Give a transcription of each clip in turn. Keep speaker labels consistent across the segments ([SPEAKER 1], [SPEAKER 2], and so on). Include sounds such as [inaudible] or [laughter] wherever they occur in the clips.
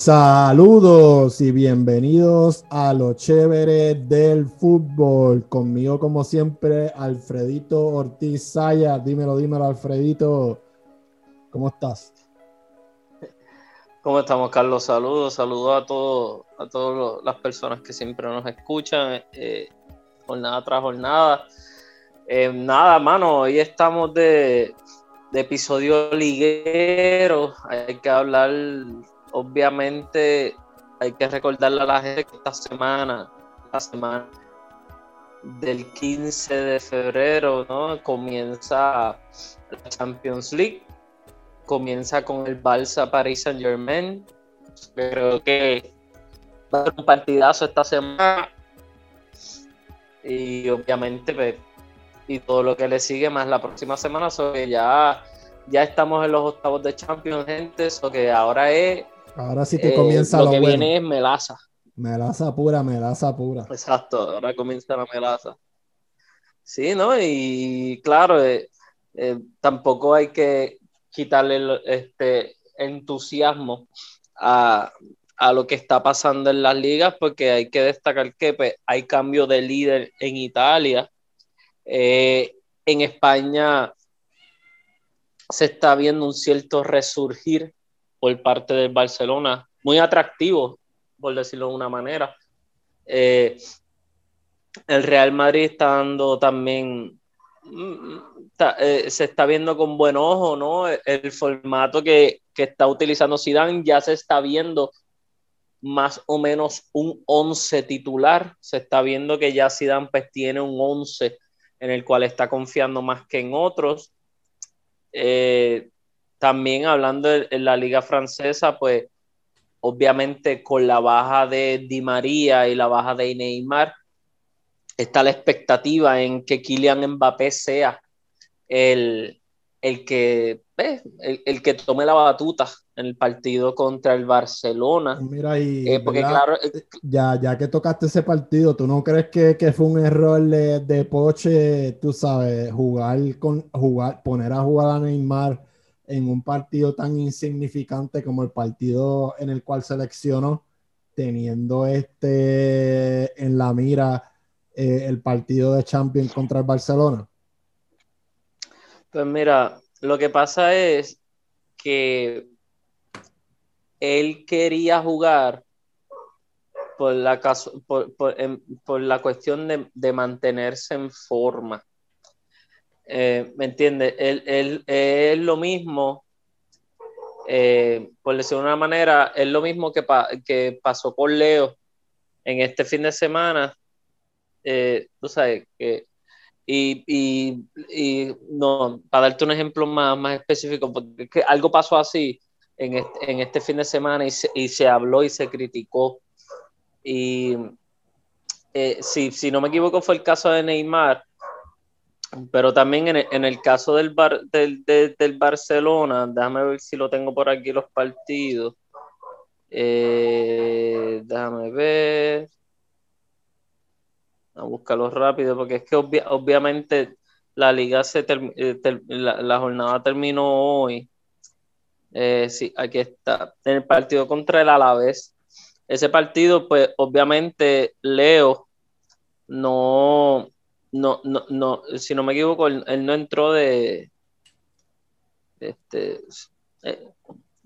[SPEAKER 1] Saludos y bienvenidos a lo chévere del fútbol. Conmigo, como siempre, Alfredito Ortiz Saya. Dímelo, dímelo, Alfredito. ¿Cómo estás?
[SPEAKER 2] ¿Cómo estamos, Carlos? Saludos, saludos a todos, a todas las personas que siempre nos escuchan, eh, jornada tras jornada. Eh, nada, mano, hoy estamos de, de episodio liguero. Hay que hablar obviamente hay que recordarle a la gente que esta semana, la semana del 15 de febrero, ¿no? Comienza la Champions League, comienza con el Barça Paris Saint Germain. Creo que va a ser un partidazo esta semana. Y obviamente, pues, y todo lo que le sigue más la próxima semana, sobre ya, ya estamos en los octavos de Champions, gente, eso que ahora es
[SPEAKER 1] Ahora sí que comienza
[SPEAKER 2] eh, lo, que viene es melaza.
[SPEAKER 1] Melaza pura, melaza pura.
[SPEAKER 2] Exacto, ahora comienza la melaza. Sí, ¿no? Y claro, eh, eh, tampoco hay que quitarle este entusiasmo a, lo que está pasando en las ligas, porque hay que destacar que pues, hay cambio de líder en Italia. en España se está viendo un cierto resurgir por parte del Barcelona, muy atractivo, por decirlo de una manera. Eh, el Real Madrid está dando también, mm, eh, se está viendo con buen ojo, ¿no? El, formato que, está utilizando Zidane ya se está viendo más o menos un 11 titular. Se está viendo que ya Zidane pues, tiene un 11 en el cual está confiando más que en otros. Eh, también hablando en la liga francesa, pues obviamente con la baja de Di María y la baja de Neymar, está la expectativa en que Kylian Mbappé sea el, el que, el, que tome la batuta en el partido contra el Barcelona.
[SPEAKER 1] Mira, y eh, porque claro, eh, ya, ya que tocaste ese partido, ¿tú no crees que, fue un error de, de, Poche, tú sabes, jugar con jugar, poner a jugar a Neymar en un partido tan insignificante como el partido en el cual seleccionó, teniendo este en la mira eh, el partido de Champions contra el Barcelona?
[SPEAKER 2] Pues mira, lo que pasa es que él quería jugar por la, la cuestión de mantenerse en forma. Eh, ¿Me entiende? Él, es lo mismo, eh, por decirlo de una manera, es lo mismo que, que pasó con Leo en este fin de semana. Eh, tú sabes que. Y, no, para darte un ejemplo más, más específico, porque que algo pasó así en este, en este fin de semana y se, y se habló y se criticó. Y si, si no me equivoco, fue el caso de Neymar pero también en el, caso del, del, Barcelona, déjame ver si lo tengo por aquí los partidos. Eh, déjame ver. A buscarlo rápido, porque es que obviamente la liga se eh, la, jornada terminó hoy. Eh, sí, aquí está. En el partido contra el Alavés. Ese partido, pues obviamente Leo no, no, no, no, si no me equivoco, él, no entró de, este, eh,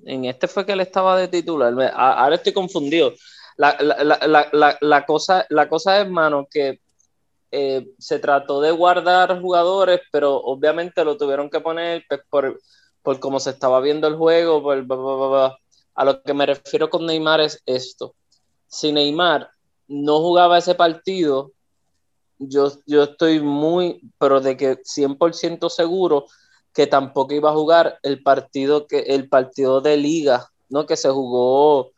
[SPEAKER 2] en este fue que él estaba de titular. Ahora estoy confundido. La, cosa, la cosa es, mano, que eh, se trató de guardar jugadores, pero obviamente lo tuvieron que poner pues, por, por cómo se estaba viendo el juego. a lo que me refiero con Neymar es esto. Si Neymar no jugaba ese partido, yo, yo estoy muy, pero de que 100% seguro que tampoco iba a jugar el partido, que, el partido de liga, ¿no? Que se jugó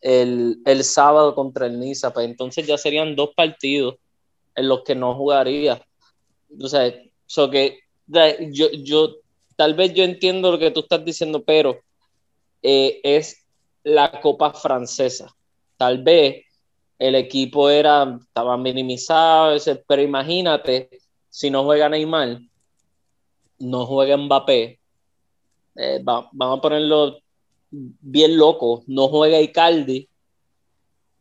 [SPEAKER 2] el, sábado contra el Niza. Pues entonces ya serían dos partidos en los que no jugaría. O sea, que yo, yo, tal vez yo entiendo lo que tú estás diciendo, pero eh, es la Copa Francesa. Tal vez el equipo era, estaba minimizado, pero imagínate, si no juega Neymar, no juega Mbappé, eh, vamos a ponerlo bien loco, no juega Icardi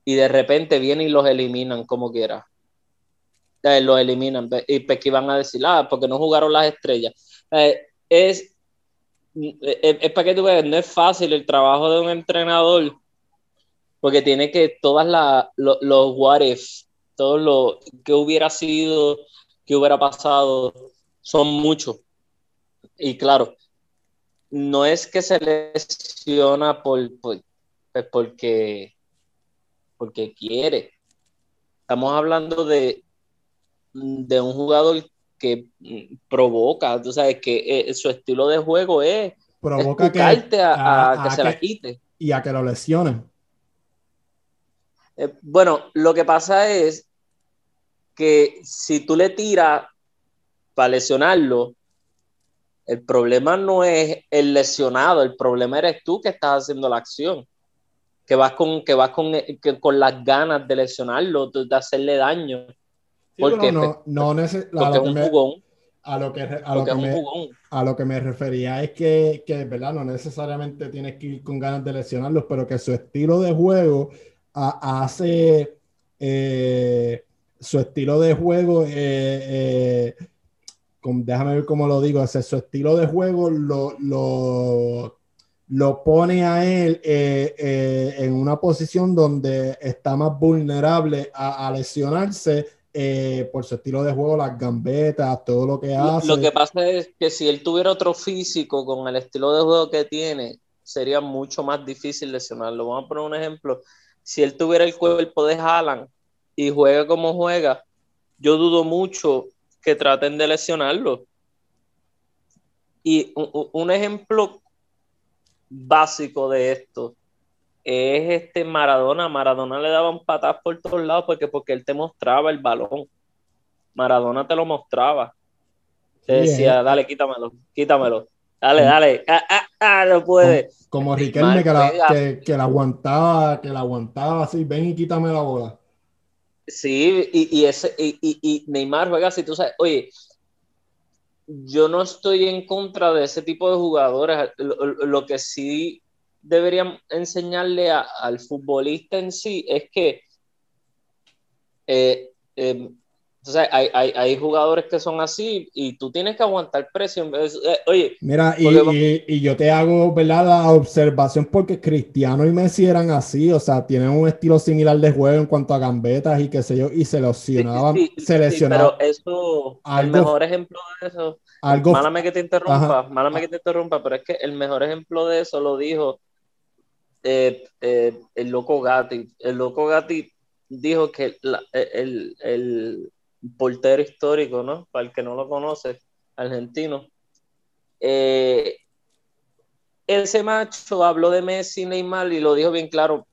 [SPEAKER 2] y de repente vienen y los eliminan como quiera. Eh, los eliminan y pues van a decir, ah, porque no jugaron las estrellas. Eh, es, es, para que tú veas, no es fácil el trabajo de un entrenador porque tiene que todas las los what if, todo lo que hubiera sido, que hubiera pasado, son muchos. Y claro, no es que se lesiona por, pues porque, porque quiere. Estamos hablando de, de un jugador que provoca, tú sabes que eh, su estilo de juego es
[SPEAKER 1] provoca que,
[SPEAKER 2] a, que se la quite.
[SPEAKER 1] Y a que lo lesionen.
[SPEAKER 2] Eh, bueno, lo que pasa es que si tú le tiras para lesionarlo, el problema no es el lesionado, el problema eres tú que estás haciendo la acción. Que vas con, que vas con, con las ganas de lesionarlo, de hacerle daño.
[SPEAKER 1] porque no, no es un jugón. A lo que, a lo que, me, a lo que me refería es que, que, ¿verdad? No necesariamente tienes que ir con ganas de lesionarlos, pero que su estilo de juego hace eh, su estilo de juego, eh, eh, déjame ver cómo lo digo, hace su estilo de juego lo, lo, lo pone a él en una posición donde está más vulnerable a, lesionarse por su estilo de juego, las gambetas, todo lo que hace.
[SPEAKER 2] Lo que pasa es que si él tuviera otro físico con el estilo de juego que tiene, sería mucho más difícil lesionarlo. Vamos a poner un ejemplo si él tuviera el cuerpo de Haaland y juega como juega, yo dudo mucho que traten de lesionarlo. Y un, ejemplo básico de esto es este Maradona. Maradona le daban patas por todos lados porque, porque él te mostraba el balón. Maradona te lo mostraba. Te decía, dale, quítamelo, quítamelo. Dale, dale. Ah, ah, ah, no puede.
[SPEAKER 1] Como, Riquelme que la, que, la, aguantaba, que la aguantaba así, ven y quítame la bola.
[SPEAKER 2] Sí, y, y ese, y, y, Neymar juega así, tú sabes, oye, yo no estoy en contra de ese tipo de jugadores. Lo, que sí deberían enseñarle al futbolista en sí es que eh, eh, entonces, hay, hay, hay, jugadores que son así y tú tienes que aguantar presión. Eh, oye,
[SPEAKER 1] mira, y, y, yo te hago ¿verdad? la observación porque Cristiano y Messi eran así, o sea, tienen un estilo similar de juego en cuanto a gambetas y qué sé yo, y se lesionaban. se lesionaban
[SPEAKER 2] pero eso, el mejor ejemplo de eso, algo, málame que te interrumpa, málame que te interrumpa, pero es que el mejor ejemplo de eso lo dijo eh, eh, el loco Gatti. El loco Gatti dijo que el, el portero histórico, ¿no? Para el que no lo conoce, argentino. Eh, ese macho habló de Messi, Neymar y lo dijo bien claro.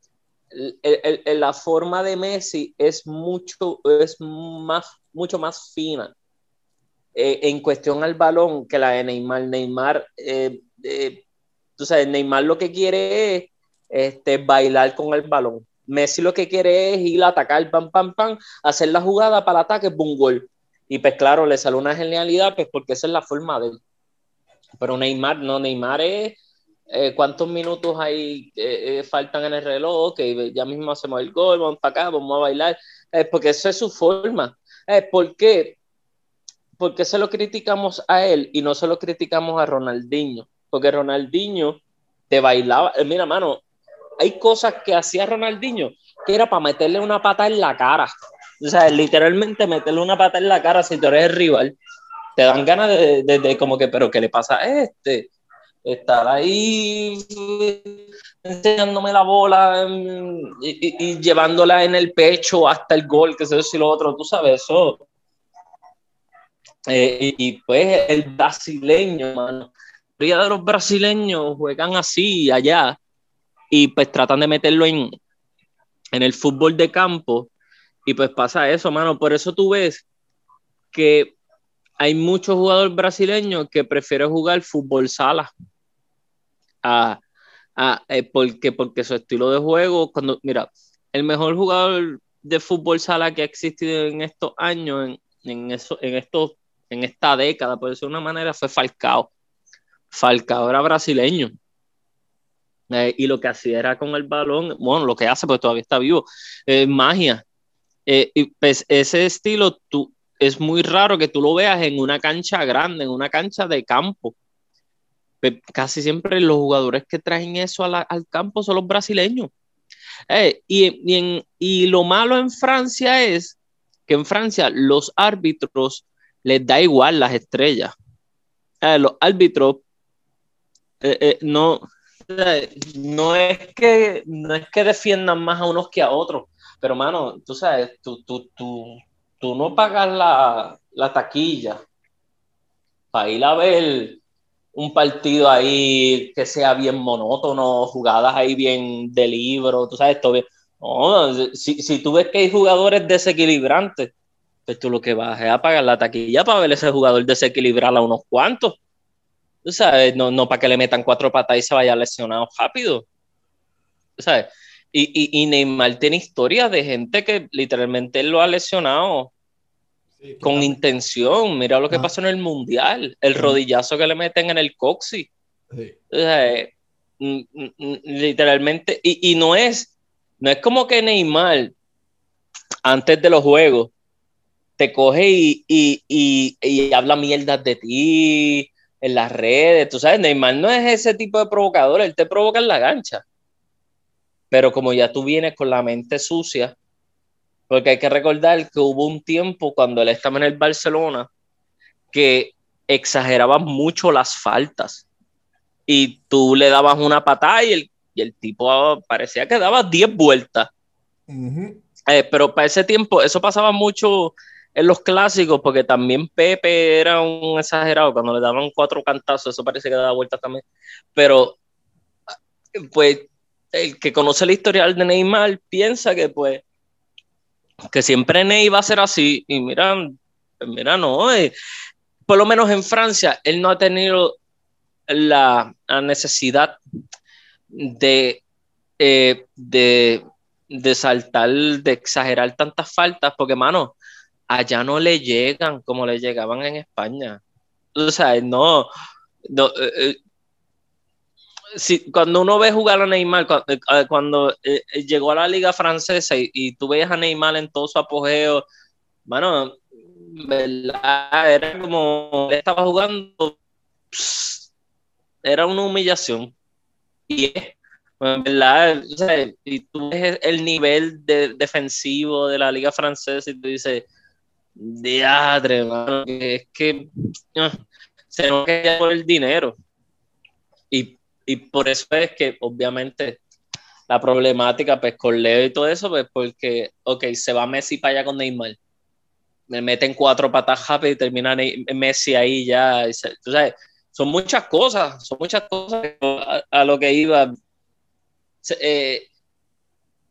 [SPEAKER 2] la forma de Messi es mucho, es más, mucho más fina eh, en cuestión al balón que la de Neymar. Neymar, eh, tú sabes, Neymar lo que quiere es este, bailar con el balón. Messi lo que quiere es ir a atacar, pam, pam, pam, hacer la jugada para el ataque, boom, gol. Y pues claro, le sale una genialidad, pues porque esa es la forma de él. Pero Neymar, no, Neymar es eh, cuántos minutos ahí eh, eh, faltan en el reloj, que ya mismo hacemos el gol, vamos para acá, vamos a bailar, porque eso es su forma. ¿Por qué? Porque se lo criticamos a él y no se lo criticamos a Ronaldinho, porque Ronaldinho te bailaba, mira, mano, hay cosas que hacía Ronaldinho que era para meterle una pata en la cara. O sea, literalmente meterle una pata en la cara si tú eres el rival. Te dan ganas de, como que, pero ¿qué le pasa a este? Estar ahí enseñándome la bola mm, y, llevándola en el pecho hasta el gol, que sé yo, lo otro, tú sabes, eso. Eh, y, pues el brasileño, mano. La mayoría de los brasileños juegan así allá y pues tratan de meterlo en, en el fútbol de campo y pues pasa eso, mano. Por eso tú ves que hay muchos jugadores brasileños que prefieren jugar fútbol sala. A, eh, porque, porque su estilo de juego, cuando, mira, el mejor jugador de fútbol sala que ha existido en estos años, en, en, eso, en, estos, en esta década, por decirlo de una manera, fue Falcao. Falcao era brasileño Eh, y lo que hacía era con el balón, bueno, lo que hace, pues todavía está vivo, magia. Eh, y pues ese estilo tú, es muy raro que tú lo veas en una cancha grande, en una cancha de campo. Pues, casi siempre los jugadores que traen eso al campo son los brasileños. Eh, y, y lo malo en Francia es que en Francia los árbitros les da igual las estrellas. los árbitros no, no es que no es que defiendan más a unos que a otros, pero mano, tú sabes, tú, tú, tú, tú no pagas la, la taquilla para ir a ver un partido ahí que sea bien monótono, jugadas ahí bien de libro, tú sabes, todo. No, si, si tú ves que hay jugadores desequilibrantes, pues tú lo que vas es a pagar la taquilla para ver ese jugador desequilibrar a unos cuantos. Tú sabes, no, no para que le metan cuatro patas y se vaya lesionado rápido. Tú sabes, y, y, Neymar tiene historias de gente que literalmente lo ha lesionado con intención. Mira lo que ah. pasó en el Mundial, el rodillazo que le meten en el coxi. O sea, mm, mm, literalmente, y, y, no es, no es como que Neymar antes de los juegos te coge y, y, y habla mierdas de ti, en las redes, tú sabes, Neymar no es ese tipo de provocador, él te provoca en la gancha. Pero como ya tú vienes con la mente sucia, porque hay que recordar que hubo un tiempo cuando él estaba en el Barcelona que exageraba mucho las faltas y tú le dabas una patada y el, y el tipo parecía que daba 10 vueltas. Eh, pero para ese tiempo eso pasaba mucho en los clásicos, porque también Pepe era un exagerado, cuando le daban cuatro cantazos, eso parece que daba vuelta también. Pero, pues, el que conoce el historial de Neymar piensa que, pues, que siempre Ney va a ser así. Y mira, mira, no, eh, por lo menos en Francia, él no ha tenido la, necesidad de, eh, de, de saltar, de exagerar tantas faltas, porque, mano, allá no le llegan como le llegaban en España. O sea, no, no eh, eh, si, cuando uno ve jugar a Neymar, cuando, eh, llegó a la liga francesa y, tú ves a Neymar en todo su apogeo, bueno, ¿verdad? Era como, estaba jugando, era una humillación. Y ¿verdad? O sea, y tú ves el nivel de, defensivo de la liga francesa y tú dices, Diadre, mano, es que ah, se nos queda por el dinero. Y, y, por eso es que, obviamente, la problemática, pues, con Leo y todo eso, pues, porque, ok, se va Messi para allá con Neymar. Me meten cuatro patas rápido y termina Messi ahí ya. son muchas cosas, son muchas cosas a, lo que iba. Eh,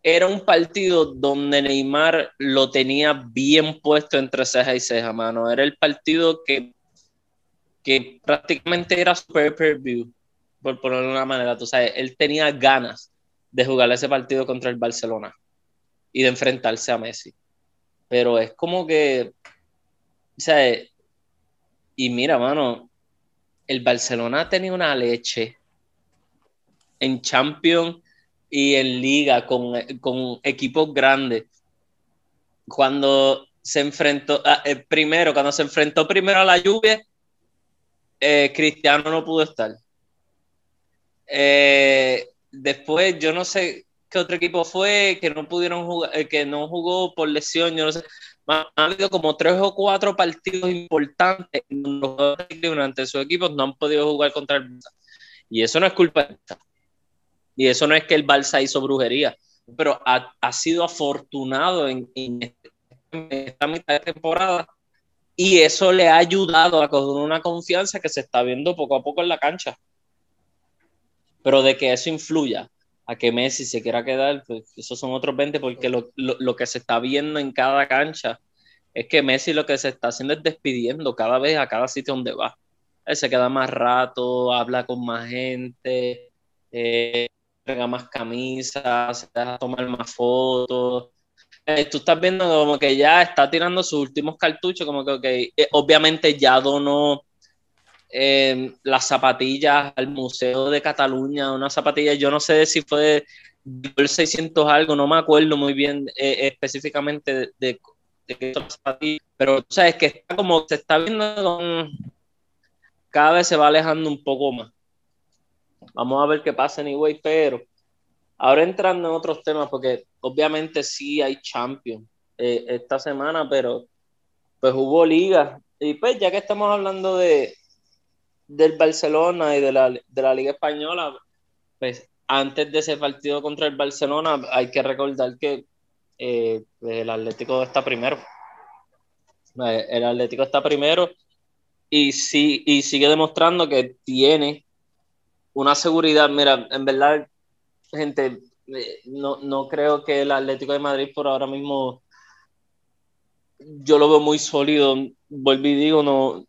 [SPEAKER 2] era un partido donde Neymar lo tenía bien puesto entre ceja y ceja, mano. Era el partido que, que prácticamente era super per view, por ponerlo de una manera. Tú sabes, él tenía ganas de jugar ese partido contra el Barcelona y de enfrentarse a Messi. Pero es como que, sea, y mira, mano, el Barcelona tenía una leche en Champions y en liga con, con equipos grandes. Cuando se enfrentó, ah, eh, primero, cuando se enfrentó primero a la lluvia, eh, Cristiano no pudo estar. Eh, después, yo no sé qué otro equipo fue que no pudieron jugar, que no jugó por lesión, yo no sé. Ha habido como tres o cuatro partidos importantes durante sus equipos no han podido jugar contra el Y eso no es culpa de y eso no es que el Balsa hizo brujería, pero ha, ha sido afortunado en, esta mitad de temporada y eso le ha ayudado a coger una confianza que se está viendo poco a poco en la cancha. Pero de que eso influya a que Messi se quiera quedar, pues esos son otros 20, porque lo, lo, lo, que se está viendo en cada cancha es que Messi lo que se está haciendo es despidiendo cada vez a cada sitio donde va. Él se queda más rato, habla con más gente, eh, entrega más camisas, se deja tomar más fotos. Eh, tú estás viendo como que ya está tirando sus últimos cartuchos, como que, eh, obviamente ya donó em, las zapatillas al Museo de Cataluña, una zapatilla, yo no sé si fue el 600 algo, no me acuerdo muy bien eh, específicamente de, de, de zapatillas, pero sabes que está como se está viendo cada vez se va alejando un poco más. Vamos a ver qué pasa anyway, pero ahora entrando en otros temas, porque obviamente sí hay Champions eh, esta semana, pero pues hubo liga. Y pues ya que estamos hablando de del Barcelona y de la, de la Liga Española, pues antes de ese partido contra el Barcelona hay que recordar que eh, el Atlético está primero. Eh, el Atlético está primero y, sí, y sigue demostrando que tiene una seguridad. Mira, en verdad, gente, eh, no, no creo que el Atlético de Madrid por ahora mismo yo lo veo muy sólido. Vuelvo y digo, no,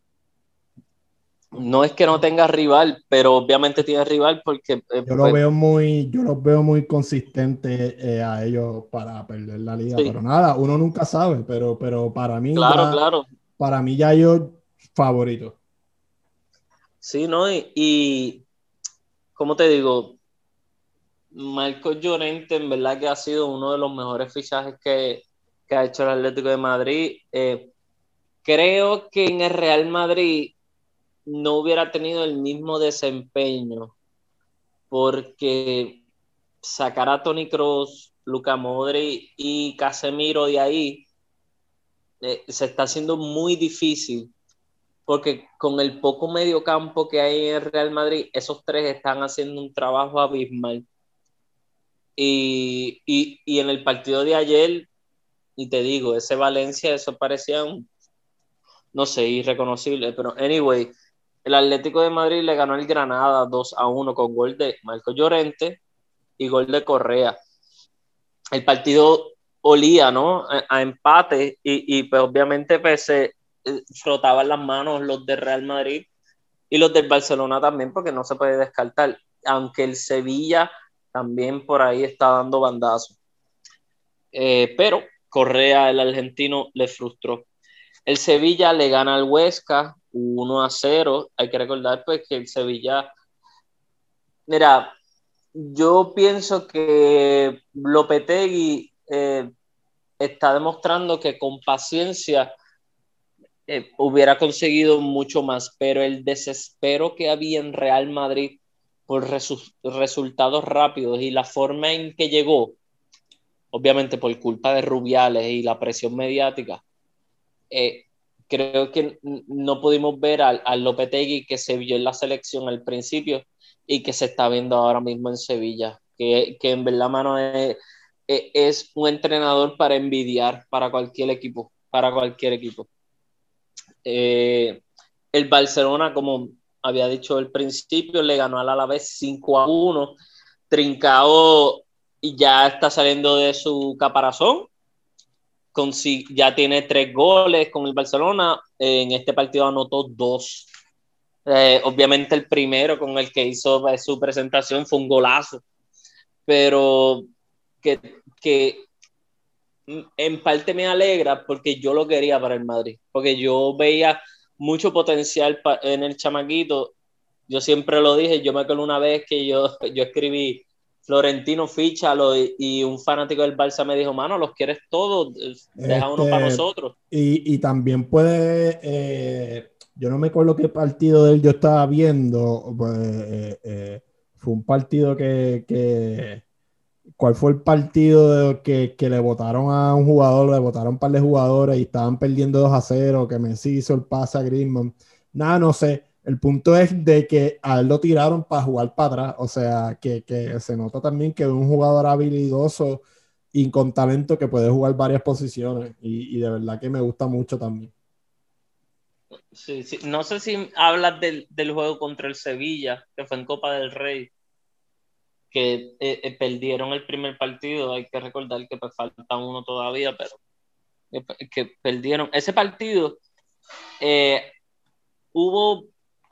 [SPEAKER 2] no es que no tenga rival, pero obviamente tiene rival porque...
[SPEAKER 1] Eh, yo lo pues veo muy, yo los veo muy consistentes eh, a ellos para perder la liga, pero nada, uno nunca sabe, pero, pero para mí...
[SPEAKER 2] Claro, claro.
[SPEAKER 1] Para mí ya yo favorito.
[SPEAKER 2] Sí, ¿no? Y, y como te digo, Marco Llorente en verdad que ha sido uno de los mejores fichajes que, que ha hecho el Atlético de Madrid. Eh, creo que en el Real Madrid no hubiera tenido el mismo desempeño porque sacar a Tony Cross, Luca Modri y Casemiro de ahí eh, se está haciendo muy difícil porque con el poco medio campo que hay en Real Madrid, esos tres están haciendo un trabajo abismal. Y, y en el partido de ayer, y te digo, ese Valencia, eso parecía un, no sé, irreconocible, pero anyway, el Atlético de Madrid le ganó el Granada 2 a 1 con gol de Marco Llorente y gol de Correa. El partido olía, ¿no? A, empate y, y, pues obviamente se eh, frotaban las manos los de Real Madrid y los del Barcelona también porque no se puede descartar, aunque el Sevilla también por ahí está dando bandazos. Eh, pero Correa, el argentino, le frustró. El Sevilla le gana al Huesca 1 a 0. Hay que recordar pues que el Sevilla, mira, yo pienso que Lopetegui eh, está demostrando que con paciencia eh, hubiera conseguido mucho más, pero el desespero que había en Real Madrid por resultados rápidos y la forma en que llegó, obviamente por culpa de Rubiales y la presión mediática, eh, creo que no pudimos ver al, al Lopetegui que se vio en la selección al principio y que se está viendo ahora mismo en Sevilla, que, que en verdad, mano, es, es, un entrenador para envidiar para cualquier equipo, para cualquier equipo. Eh, el Barcelona, como había dicho al principio, le ganó al Alavés 5 a 1. Trincao ya está saliendo de su caparazón, ya tiene tres goles con el Barcelona. En este partido anotó dos. Eh, obviamente el primero con el que hizo eh, su presentación fue un golazo, pero que, que en parte me alegra porque yo lo quería para el Madrid, porque yo veía mucho potencial en el chamaquito. Yo siempre lo dije, yo me acuerdo una vez que yo, yo escribí Florentino fichalo y, y, un fanático del Barça me dijo, mano, los quieres todos, deja uno para este, nosotros.
[SPEAKER 1] Y, y también puede, eh, yo no me acuerdo qué partido de él yo estaba viendo, pues, eh, eh, fue un partido que, que, ¿cuál fue el partido que, que, le votaron a un jugador, le votaron un par de jugadores y estaban perdiendo 2 a 0, que Messi hizo el pase a Griezmann? Nada, no sé el punto es de que a él lo tiraron para jugar para atrás, o sea, que, se nota también que es un jugador habilidoso y con talento que puede jugar varias posiciones y, de verdad que me gusta mucho también.
[SPEAKER 2] Sí, sí. No sé si hablas del, juego contra el Sevilla, que fue en Copa del Rey, que eh, eh, perdieron el primer partido, hay que recordar que pues, falta uno todavía, pero que, perdieron. Ese partido, eh, hubo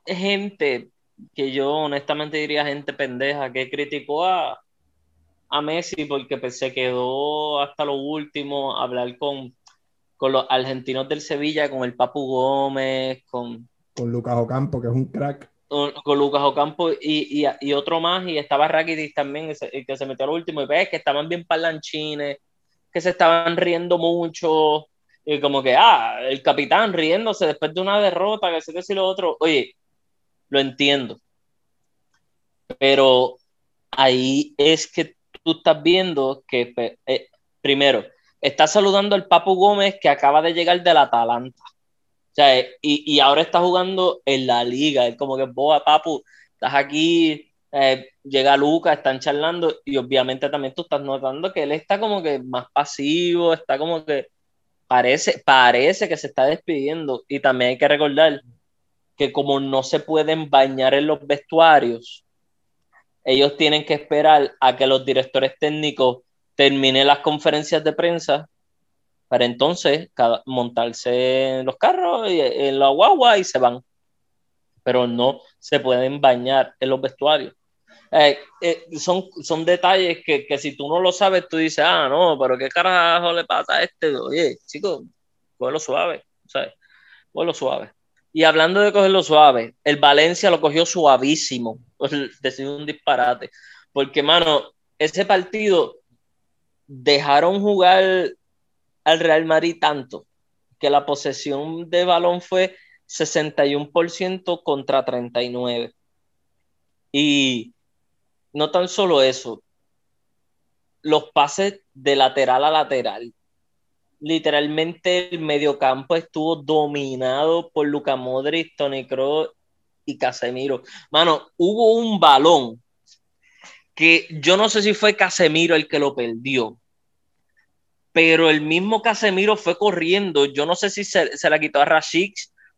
[SPEAKER 2] gente que yo honestamente diría gente pendeja que criticó a, a Messi porque pues, se quedó hasta lo último a hablar con, con los argentinos del Sevilla, con el Papu Gómez, con,
[SPEAKER 1] Con Lucas Ocampo, que es un crack.
[SPEAKER 2] Con, Lucas Ocampo y, y, otro más, y estaba Rakitic también, el que se metió al último, y ves que estaban bien parlanchines, que se estaban riendo mucho, y como que, ah, el capitán riéndose después de una derrota, que sé que si lo otro, oye, lo entiendo. Pero ahí es que tú estás viendo que, eh, primero, está saludando al Papu Gómez que acaba de llegar del Atalanta. O sea, y, y, ahora está jugando en la liga. Es como que, boa, Papu, estás aquí, eh, llega Luca, están charlando y obviamente también tú estás notando que él está como que más pasivo, está como que parece, parece que se está despidiendo. Y también hay que recordar que como no se pueden bañar en los vestuarios, ellos tienen que esperar a que los directores técnicos terminen las conferencias de prensa para entonces montarse en los carros, y, en la guagua y se van. Pero no se pueden bañar en los vestuarios. Eh, eh, son, son detalles que, que, si tú no lo sabes, tú dices, ah, no, pero qué carajo le pasa a este. Oye, chicos, cógelo suave, ¿sabes? Cógelo suave. Y hablando de cogerlo suave, el Valencia lo cogió suavísimo. [laughs] Decidió un disparate. Porque, mano, ese partido dejaron jugar al Real Madrid tanto que la posesión de balón fue 61% contra 39%. Y no tan solo eso, los pases de lateral a lateral literalmente el mediocampo estuvo dominado por Luca Modric, Tony Kroos y Casemiro. Mano, hubo un balón que yo no sé si fue Casemiro el que lo perdió, pero el mismo Casemiro fue corriendo. Yo no sé si se, la quitó a Rashid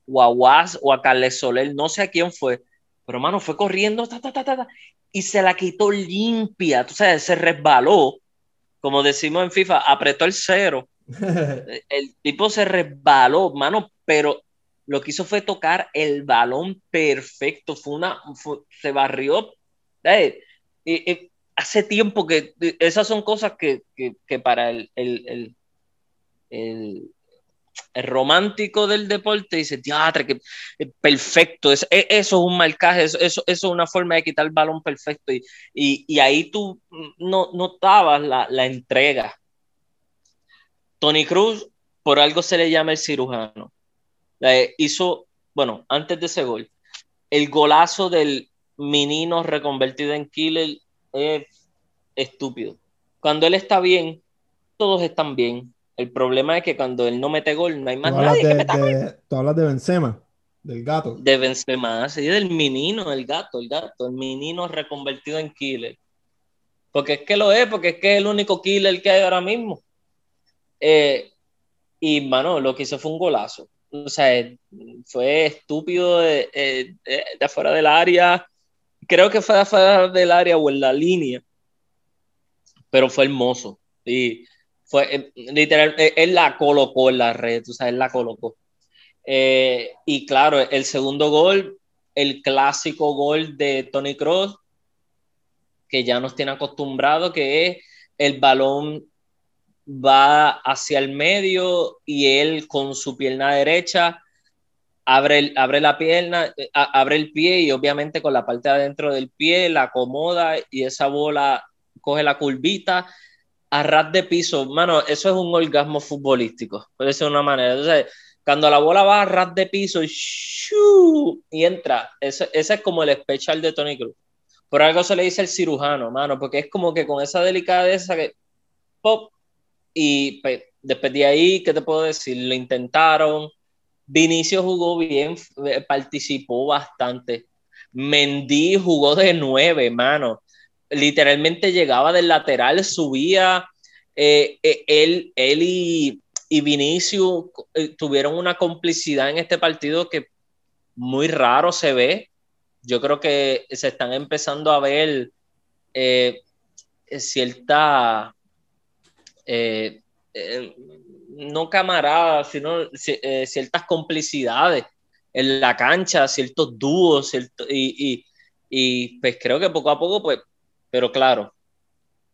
[SPEAKER 2] o a Was o a Carles Soler, no sé a quién fue, pero mano, fue corriendo y se la quitó limpia. Tú sabes, se resbaló, como decimos en FIFA, apretó el cero [laughs] el tipo se resbaló, mano, pero lo que hizo fue tocar el balón perfecto. Fue una, se barrió. Eh, hace tiempo que esas son cosas que, para el, el, el, romántico del deporte dice, teatro, que perfecto, es, e, eso es un marcaje, eso, eso, es una forma de quitar el balón perfecto. Y, y, ahí tú no notabas la, la entrega Tony Cruz, por algo se le llama el cirujano. hizo, bueno, antes de ese gol, el golazo del menino reconvertido en killer es estúpido. Cuando él está bien, todos están bien. El problema es que cuando él no mete gol, no hay más nadie que meta
[SPEAKER 1] gol. Tú hablas de Benzema, del gato.
[SPEAKER 2] De Benzema, sí, del menino, el gato, el gato, el menino reconvertido en killer. Porque es que lo es, porque es que es el único killer que hay ahora mismo. Eh, y, mano, lo que hizo fue un golazo. O sea, fue estúpido de, de, de, afuera del área. Creo que fue afuera del área o en la línea. Pero fue hermoso. Y fue eh, literal, eh, él la colocó en la red, o sea, él la colocó. y claro, el segundo gol, el clásico gol de Tony Cross, que ya nos tiene acostumbrado, que es el balón va hacia el medio y él con su pierna derecha abre, abre la pierna, eh, abre el pie y obviamente con la parte de adentro del pie la acomoda y esa bola coge la curvita a ras de piso. Mano, eso es un orgasmo futbolístico, puede ser una manera. Entonces, cuando la bola va a ras de piso y, y entra, ese, ese, es como el especial de Tony Cruz. Por algo se le dice el cirujano, mano, porque es como que con esa delicadeza que pop, y pues, después de ahí, ¿qué te puedo decir? Lo intentaron. Vinicio jugó bien, eh, participó bastante. Mendy jugó de nueve, mano. Literalmente llegaba del lateral, subía. Eh, eh, él, él y, y Vinicio tuvieron una complicidad en este partido que muy raro se ve. Yo creo que se están empezando a ver cierta no camaradas, sino eh, ciertas complicidades en la cancha, ciertos dúos, y, y, pues creo que poco a poco, pues, pero claro,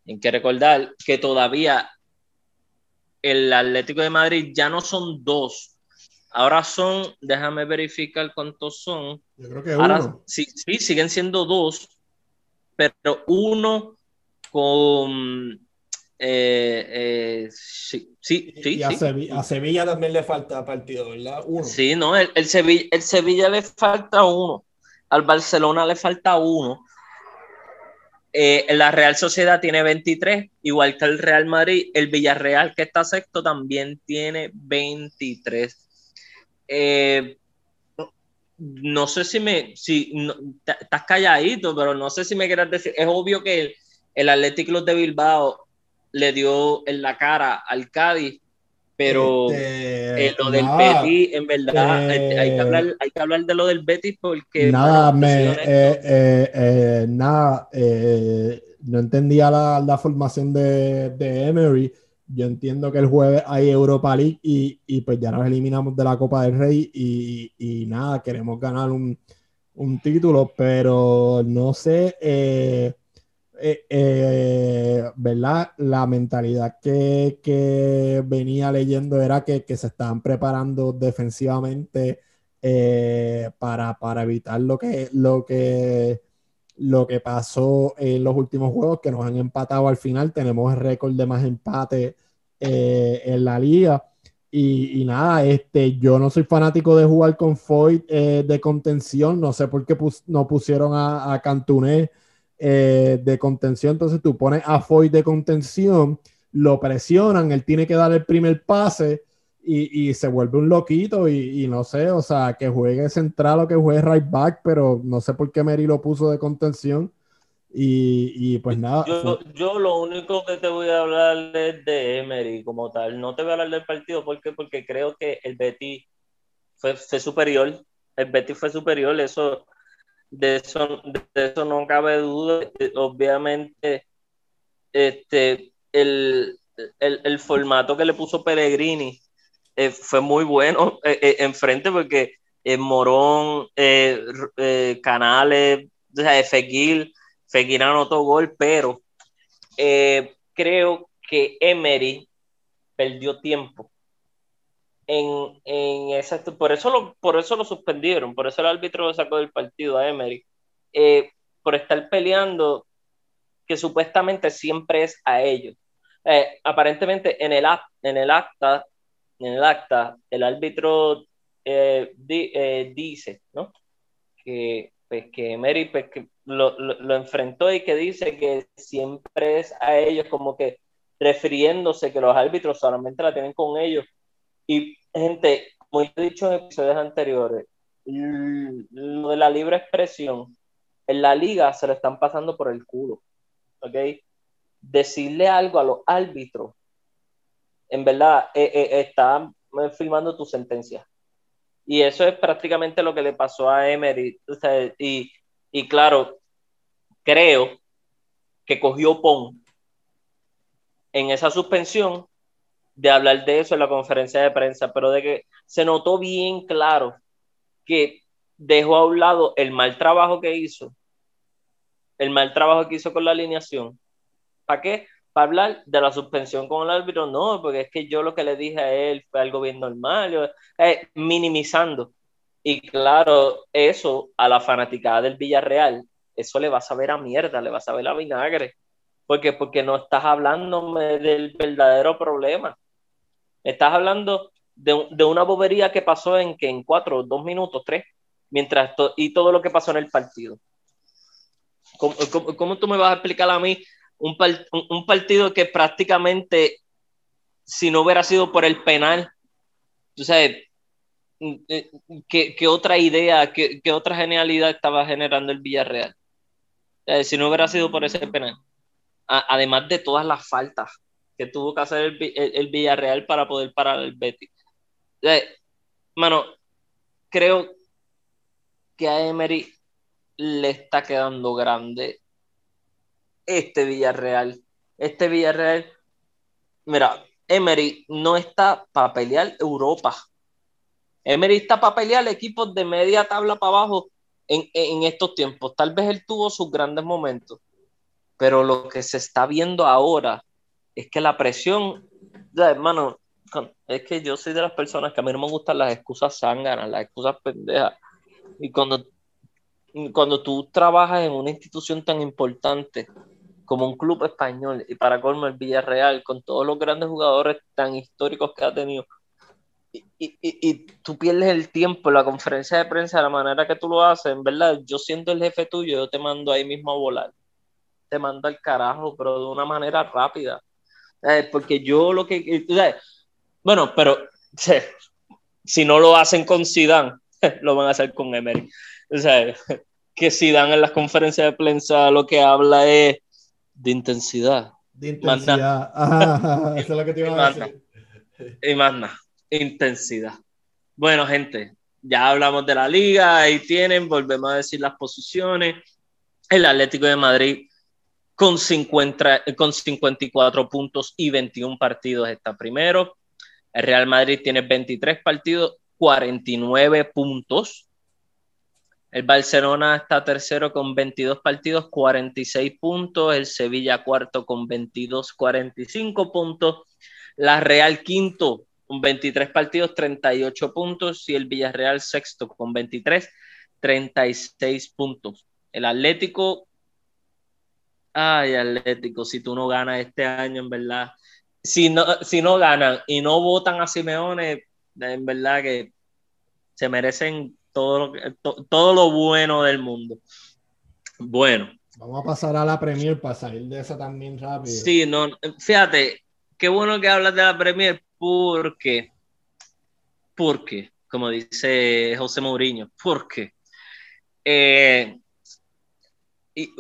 [SPEAKER 2] hay que recordar que todavía el Atlético de Madrid ya no son dos Ahora son, déjame verificar cuántos son.
[SPEAKER 1] Yo creo que Ahora,
[SPEAKER 2] Sí, sí, siguen siendo dos, pero uno con eh, eh, sí, sí, sí.
[SPEAKER 1] Y a, Sevilla, también le falta partido, ¿verdad? Uno.
[SPEAKER 2] Sí, no, el, el, Sevilla, el Sevilla le falta uno. Al Barcelona le falta uno. Eh, la Real Sociedad tiene 23, igual que el Real Madrid. El Villarreal, que está sexto, también tiene 23. no sé si me. Si, estás calladito, pero no sé si me quieras decir. Es obvio que el, el Athletic Club de Bilbao le dio en la cara al Cádiz, pero este, lo del Betis, en verdad, hay, que hablar, hay, que hablar, de lo del Betis porque...
[SPEAKER 1] Nada, me, eh, eh, eh, nada, no entendía la, la formación de, de, Emery. Yo entiendo que el jueves hay Europa League y, y pues ya nos eliminamos de la Copa del Rey y, y nada, queremos ganar un, un, título, pero no sé eh, eh, ¿verdad? La mentalidad que, venía leyendo era que, se estaban preparando defensivamente eh, para, evitar lo que, lo, que, lo que pasó en los últimos juegos, que nos han empatado al final. Tenemos el récord de más empate en la liga. Y, nada, este, yo no soy fanático de jugar con Foyt de contención. No sé por qué no pusieron a, a Cantuné eh, de contención, entonces tú pones a Foy de contención, lo presionan, él tiene que dar el primer pase y, se vuelve un loquito y, no sé, o sea, que juegue central o que juegue right back, pero no sé por qué Mary lo puso de contención. Y, pues nada.
[SPEAKER 2] Yo, lo único que te voy a hablar es de Emery como tal. No te voy a hablar del partido porque, porque creo que el Betty fue, fue superior. El Betty fue superior. Eso de eso, de eso no cabe duda. Obviamente, este, el, formato que le puso Peregrini eh, fue muy bueno [laughs] eh, eh, enfrente porque Morón, Canales, o sea, Fekir anotó gol, pero creo que Emery perdió tiempo en, en por eso lo, por eso lo suspendieron, por eso el árbitro lo sacó del partido a Emery, eh, por estar peleando que supuestamente siempre es a ellos. Eh, aparentemente en el, en el acta, en el acta, el árbitro eh, dice, ¿no? Que, pues, que Emery pues, que lo, lo, enfrentó y que dice que siempre es a ellos, como que refiriéndose que los árbitros solamente la tienen con ellos. Y gente, como he dicho en episodios anteriores, lo de la libre expresión, en la liga se lo están pasando por el culo. ¿Ok? Decirle algo a los árbitros, en verdad, eh, eh, están firmando tu sentencia. Y eso es prácticamente lo que le pasó a Emery. y, y claro, creo que cogió PON en esa suspensión de hablar de eso en la conferencia de prensa, pero de que se notó bien claro que dejó a un lado el mal trabajo que hizo, el mal trabajo que hizo con la alineación. ¿Para qué? Para hablar de la suspensión con el árbitro, no, porque es que yo lo que le dije a él fue algo bien normal, eh, minimizando. Y claro, eso a la fanaticada del Villarreal, eso le va a saber a mierda, le va a saber a vinagre. porque Porque no estás hablándome del verdadero problema. Estás hablando de, de, una bobería que pasó en que en cuatro, dos minutos, tres, mientras y todo lo que pasó en el partido. ¿Cómo, cómo, tú me vas a explicar a mí un, un, partido que prácticamente, si no hubiera sido por el penal, tú sabes, ¿qué, qué otra idea, qué, qué, otra genialidad estaba generando el Villarreal? si no hubiera sido por ese penal. además de todas las faltas que tuvo que hacer el, Villarreal para poder parar el Betis. mano, creo que a Emery le está quedando grande este Villarreal. Este Villarreal, mira, Emery no está para pelear Europa. Emery está para pelear equipos de media tabla para abajo en, en, estos tiempos. Tal vez él tuvo sus grandes momentos, pero lo que se está viendo ahora es que la presión, ya, hermano, es que yo soy de las personas que a mí no me gustan las excusas zánganas, las excusas pendejas. Y cuando, cuando tú trabajas en una institución tan importante como un club español y para colmo el Villarreal, con todos los grandes jugadores tan históricos que ha tenido, y, y, y, tú pierdes el tiempo la conferencia de prensa de la manera que tú lo haces, en verdad, yo siendo el jefe tuyo, yo te mando ahí mismo a volar. Te mando al carajo, pero de una manera rápida. Porque yo lo que... Bueno, pero si no lo hacen con Zidane, [laughs] lo van a hacer con Emery. O sea, que Zidane en las conferencias de prensa lo que habla es de intensidad.
[SPEAKER 1] De intensidad. eso es lo que te iba a decir.
[SPEAKER 2] Y más nada intensidad. Bueno, gente, ya hablamos de la liga, ahí tienen, volvemos a decir las posiciones. El Atlético de Madrid con, 50, con 54 puntos y 21 partidos está primero. El Real Madrid tiene 23 partidos, 49 puntos. El Barcelona está tercero con 22 partidos, 46 puntos. El Sevilla cuarto con 22, 45 puntos. La Real quinto con 23 partidos, 38 puntos, y el Villarreal sexto con 23, 36 puntos. El Atlético, ay Atlético, si tú no ganas este año, en verdad, si no, si no ganan y no votan a Simeone, en verdad que se merecen todo lo, todo lo bueno del mundo. Bueno.
[SPEAKER 1] Vamos a pasar a la Premier para salir de esa también rápido.
[SPEAKER 2] Sí, no, fíjate, qué bueno que hablas de la Premier porque, porque, como dice José Mourinho, porque, eh,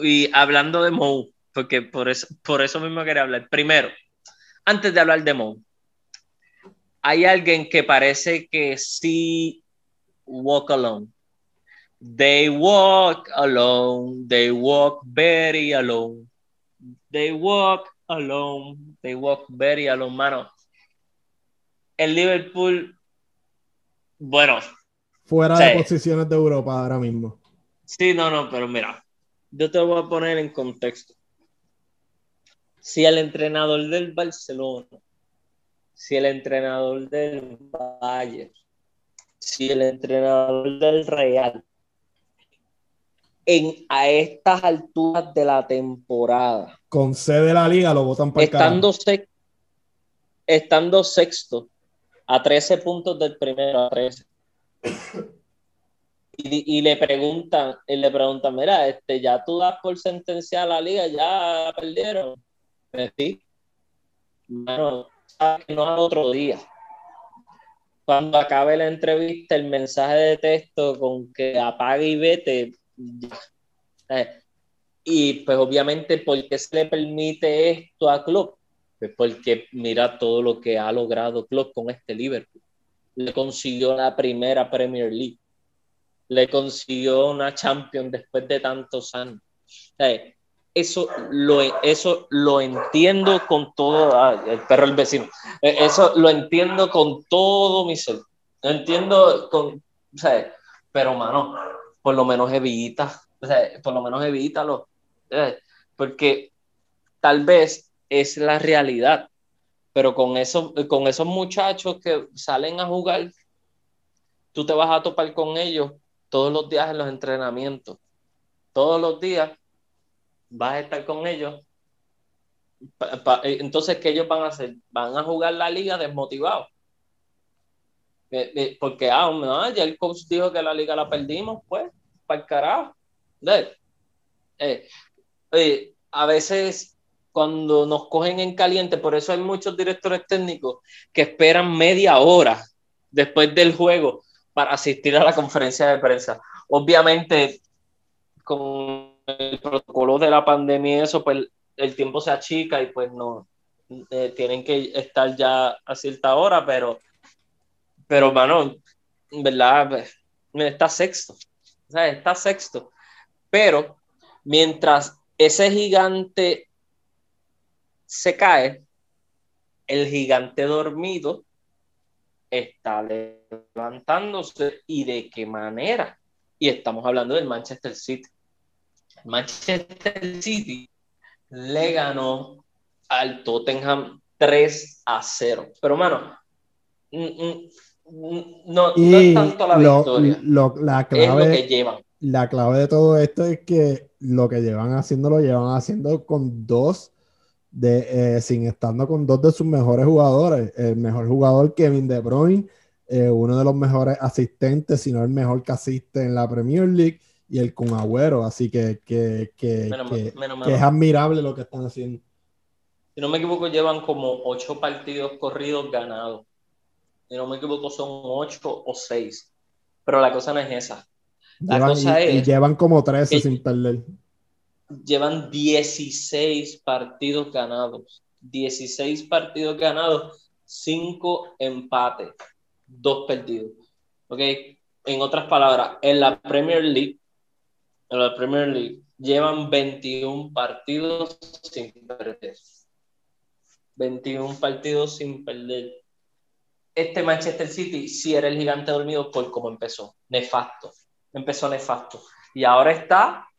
[SPEAKER 2] y, hablando de Mou, porque por eso, por eso mismo quería hablar. Primero, antes de hablar de Mou, hay alguien que parece que sí walk alone. They walk alone, they walk very alone. They walk alone, they walk very alone, mano el Liverpool, bueno.
[SPEAKER 1] Fuera de posiciones de Europa ahora mismo.
[SPEAKER 2] Sí, no, no, pero mira, yo te voy a poner en contexto. Si el entrenador del Barcelona, si el entrenador del Bayern, si el entrenador del Real, en, a estas alturas de la temporada.
[SPEAKER 1] Con sede de la liga lo votan para
[SPEAKER 2] estando, estando sexto a 13 puntos del primero, a 13. Y, le preguntan, y le preguntan, mira, este, ya tú das por sentencia a la liga, ya perdieron. Pues sí. Bueno, no al otro día. Cuando acabe la entrevista, el mensaje de texto con que apague y vete. Eh, y pues obviamente, ¿por qué se le permite esto a Club? Pues, porque mira todo lo que ha logrado Klopp con este Liverpool. Le consiguió la primera Premier League. Le consiguió una Champions después de tantos años. eso, lo, eso lo entiendo con todo. el perro el vecino. Eh, eso lo entiendo con todo mi ser. Lo entiendo con. Pero, mano, por lo menos evita. por lo menos evítalo. Porque tal vez es la realidad. Pero con, eso, con esos muchachos que salen a jugar, tú te vas a topar con ellos todos los días en los entrenamientos. Todos los días vas a estar con ellos. entonces, ¿qué ellos van a hacer? Van a jugar la liga desmotivados. Eh, eh, porque, ah, no, ya el coach dijo que la liga la perdimos, pues, para el carajo. Eh, a veces cuando nos cogen en caliente, por eso hay muchos directores técnicos que esperan media hora después del juego para asistir a la conferencia de prensa. Obviamente, con el protocolo de la pandemia eso, pues el tiempo se achica y pues no, eh, tienen que estar ya a cierta hora, pero, pero, mano, verdad, pues, está sexto, o sea, está sexto, pero mientras ese gigante se cae, el gigante dormido está levantándose y de qué manera. Y estamos hablando del Manchester City. Manchester City le ganó al Tottenham 3 a 0. Pero, mano, no, es tanto la victoria.
[SPEAKER 1] la clave, es lo que llevan. La clave de todo esto es que lo que llevan haciendo lo llevan haciendo con dos de, eh, sin estando con dos de sus mejores jugadores. El mejor jugador, Kevin De Bruyne, eh, uno de los mejores asistentes, sino el mejor que asiste en la Premier League, y el con Agüero. Así que, que, que, que es admirable lo que están haciendo.
[SPEAKER 2] Si no me equivoco, llevan como ocho partidos corridos ganados. Si no me equivoco, son ocho o seis. Pero la cosa no es esa. La cosa es.
[SPEAKER 1] Y llevan como 13 sin perder
[SPEAKER 2] llevan 16 partidos ganados. 16 partidos ganados, 5 empates, 2 perdidos. ¿Ok? En otras palabras, en la Premier League, en la Premier League, llevan 21 partidos sin perder. 21 partidos sin perder. Este Manchester City sí era el gigante dormido por cómo empezó. Nefasto. Empezó nefasto. Y ahora está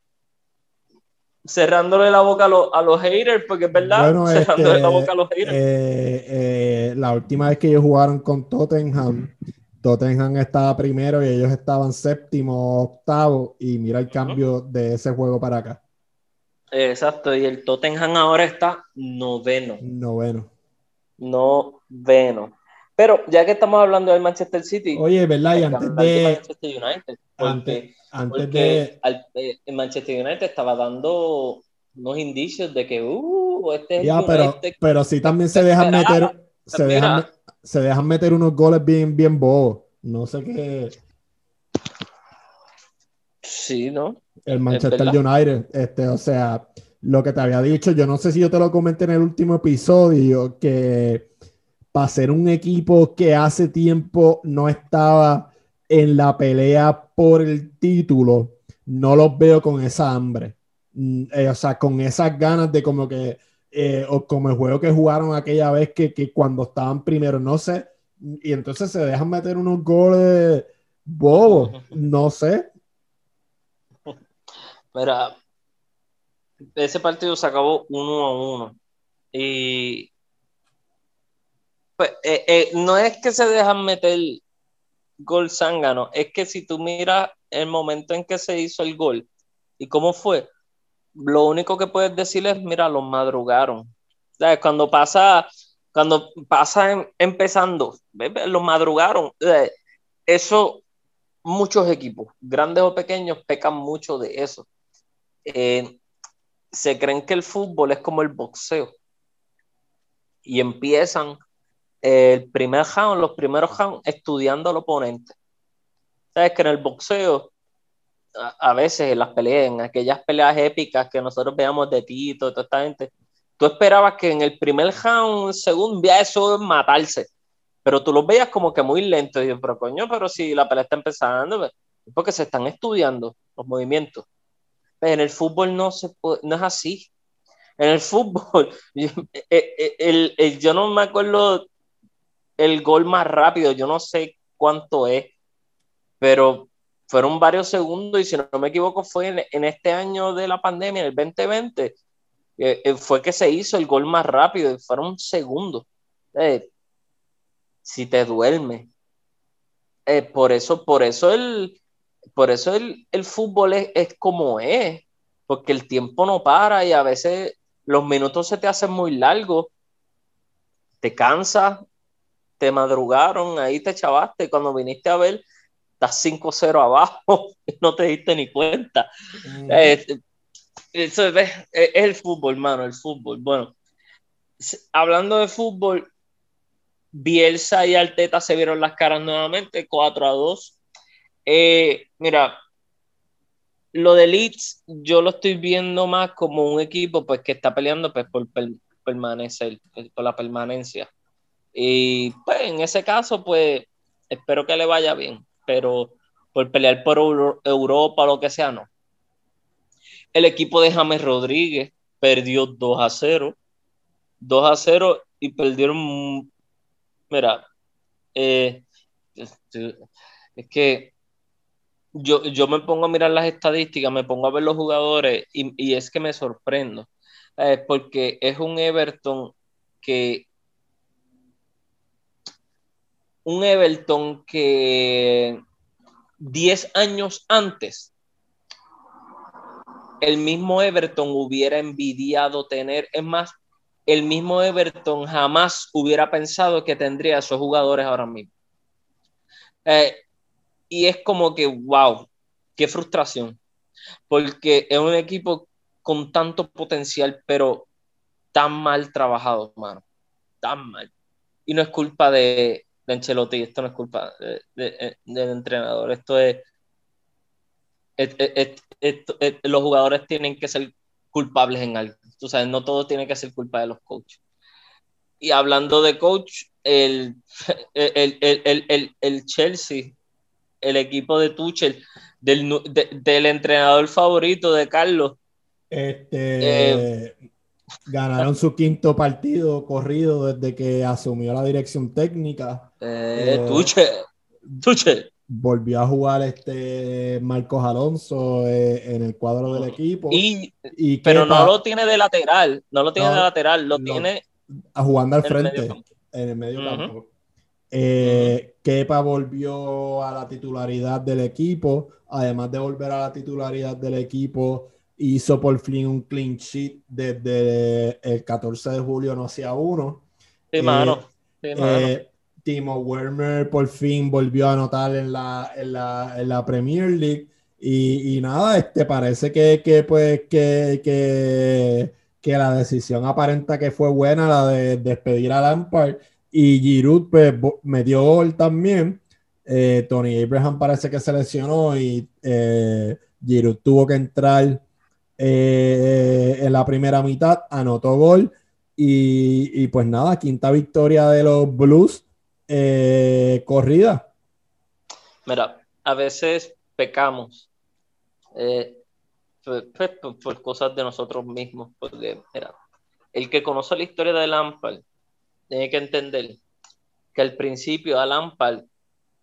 [SPEAKER 2] cerrándole la boca a, los haters, porque es verdad, cerrándole
[SPEAKER 1] la boca a los haters. Eh, eh, la última vez que ellos jugaron con Tottenham, Tottenham estaba primero y ellos estaban séptimo, octavo, y mira el cambio de ese juego para acá.
[SPEAKER 2] Exacto, y el Tottenham ahora está noveno.
[SPEAKER 1] Noveno.
[SPEAKER 2] Noveno. Pero ya que estamos hablando del Manchester City.
[SPEAKER 1] Oye, ¿verdad? Y antes de. Manchester United,
[SPEAKER 2] antes, antes de. Al, eh, Manchester United estaba dando unos indicios de que. Uh, este
[SPEAKER 1] ya, pero, pero sí también se dejan meter. Se dejan, se dejan, meter unos goles bien, bien bobos. No sé qué.
[SPEAKER 2] Sí, ¿no?
[SPEAKER 1] El Manchester United. Este, o sea, lo que te había dicho, yo no sé si yo te lo comenté en el último episodio, que para ser un equipo que hace tiempo no estaba en la pelea por el título, no los veo con esa hambre. Mm, eh, o sea, con esas ganas de como que, eh, o como el juego que jugaron aquella vez que, que, cuando estaban primero, no sé, y entonces se dejan meter unos goles bobos, no sé.
[SPEAKER 2] Mira, ese partido se acabó uno a uno. Y pues, eh, eh, no es que se dejan meter gol zángano, es que si tú miras el momento en que se hizo el gol y cómo fue, lo único que puedes decir es, mira, los madrugaron. Cuando pasa, cuando pasa empezando, los madrugaron. Eso, muchos equipos, grandes o pequeños, pecan mucho de eso. Eh, se creen que el fútbol es como el boxeo y empiezan el primer round, los primeros rounds, estudiando al oponente. Sabes que en el boxeo, a, veces en las peleas, en aquellas peleas épicas que nosotros veamos de Tito, toda esta gente, tú esperabas que en el primer round, segundo, ya eso es matarse. Pero tú lo veías como que muy lento. Y pero coño, pero si la pelea está empezando, pues, es porque se están estudiando los movimientos. Pero en el fútbol no, se no es así. En el fútbol, [laughs] yo, eh, eh, yo no me acuerdo el gol más rápido, yo no sé cuánto es, pero fueron varios segundos y si no me equivoco fue en, este año de la pandemia, en el 2020, eh, eh, fue que se hizo el gol más rápido, fueron segundos. Eh, si te duerme. por eso, por eso el, por eso el, fútbol es, es, como es, porque el tiempo no para y a veces los minutos se te hacen muy largos, te cansas te madrugaron, ahí te chavaste, cuando viniste a ver, estás 5-0 abajo [laughs] no te diste ni cuenta. Eh, eso es, el fútbol, hermano, el fútbol. Bueno, hablando de fútbol, Bielsa y Alteta se vieron las caras nuevamente, 4 a 2. Eh, mira, lo de Leeds yo lo estoy viendo más como un equipo pues que está peleando pues, por permanecer, por la permanencia. Y pues en ese caso, pues espero que le vaya bien, pero por pelear por Europa lo que sea, no. El equipo de James Rodríguez perdió 2 a 0. 2 a 0 y perdieron. Mira, eh, es que yo, yo, me pongo a mirar las estadísticas, me pongo a ver los jugadores y, y es que me sorprendo. Eh, porque es un Everton que un Everton que 10 años antes el mismo Everton hubiera envidiado tener, es más, el mismo Everton jamás hubiera pensado que tendría esos jugadores ahora mismo. Eh, y es como que, wow, qué frustración, porque es un equipo con tanto potencial, pero tan mal trabajado, mano, tan mal. Y no es culpa de, de Ancelotti, esto no es culpa del entrenador, esto es, los jugadores tienen que ser culpables en algo. Tú sabes, no todo tiene que ser culpa de los coaches. Y hablando de coach, el, [laughs] el, Chelsea, el equipo de Tuchel, del, del entrenador favorito de Carlos.
[SPEAKER 1] Este, eh, ganaron su quinto partido corrido desde que asumió la dirección técnica.
[SPEAKER 2] Eh, eh Tuchel, Tuchel
[SPEAKER 1] volvió a jugar este Marcos Alonso eh, en el cuadro del equipo.
[SPEAKER 2] Y, pero no lo tiene de lateral, no lo tiene de lateral, lo tiene
[SPEAKER 1] jugando al frente, en el medio campo. Eh, Kepa volvió a la titularidad del equipo, además de volver a la titularidad del equipo, hizo por fin un clean sheet desde el 14 de julio, no hacía uno.
[SPEAKER 2] Sí, mano. Sí,
[SPEAKER 1] mano. Timo Werner por fin volvió a anotar en la, en la, Premier League. Y, nada, este, parece que, que pues, que, que, la decisión aparenta que fue buena, la de despedir a Lampard. Y Giroud pues, metió gol también. Eh, Tony Abraham parece que se lesionó y eh, Giroud tuvo que entrar eh, en la primera mitad, anotó gol. Y, y pues nada, quinta victoria de los Blues eh, corrida?
[SPEAKER 2] Mira, a veces pecamos eh, por, cosas de nosotros mismos, porque mira, el que conoce la historia de Lampard tiene que entender que al principio a Lampard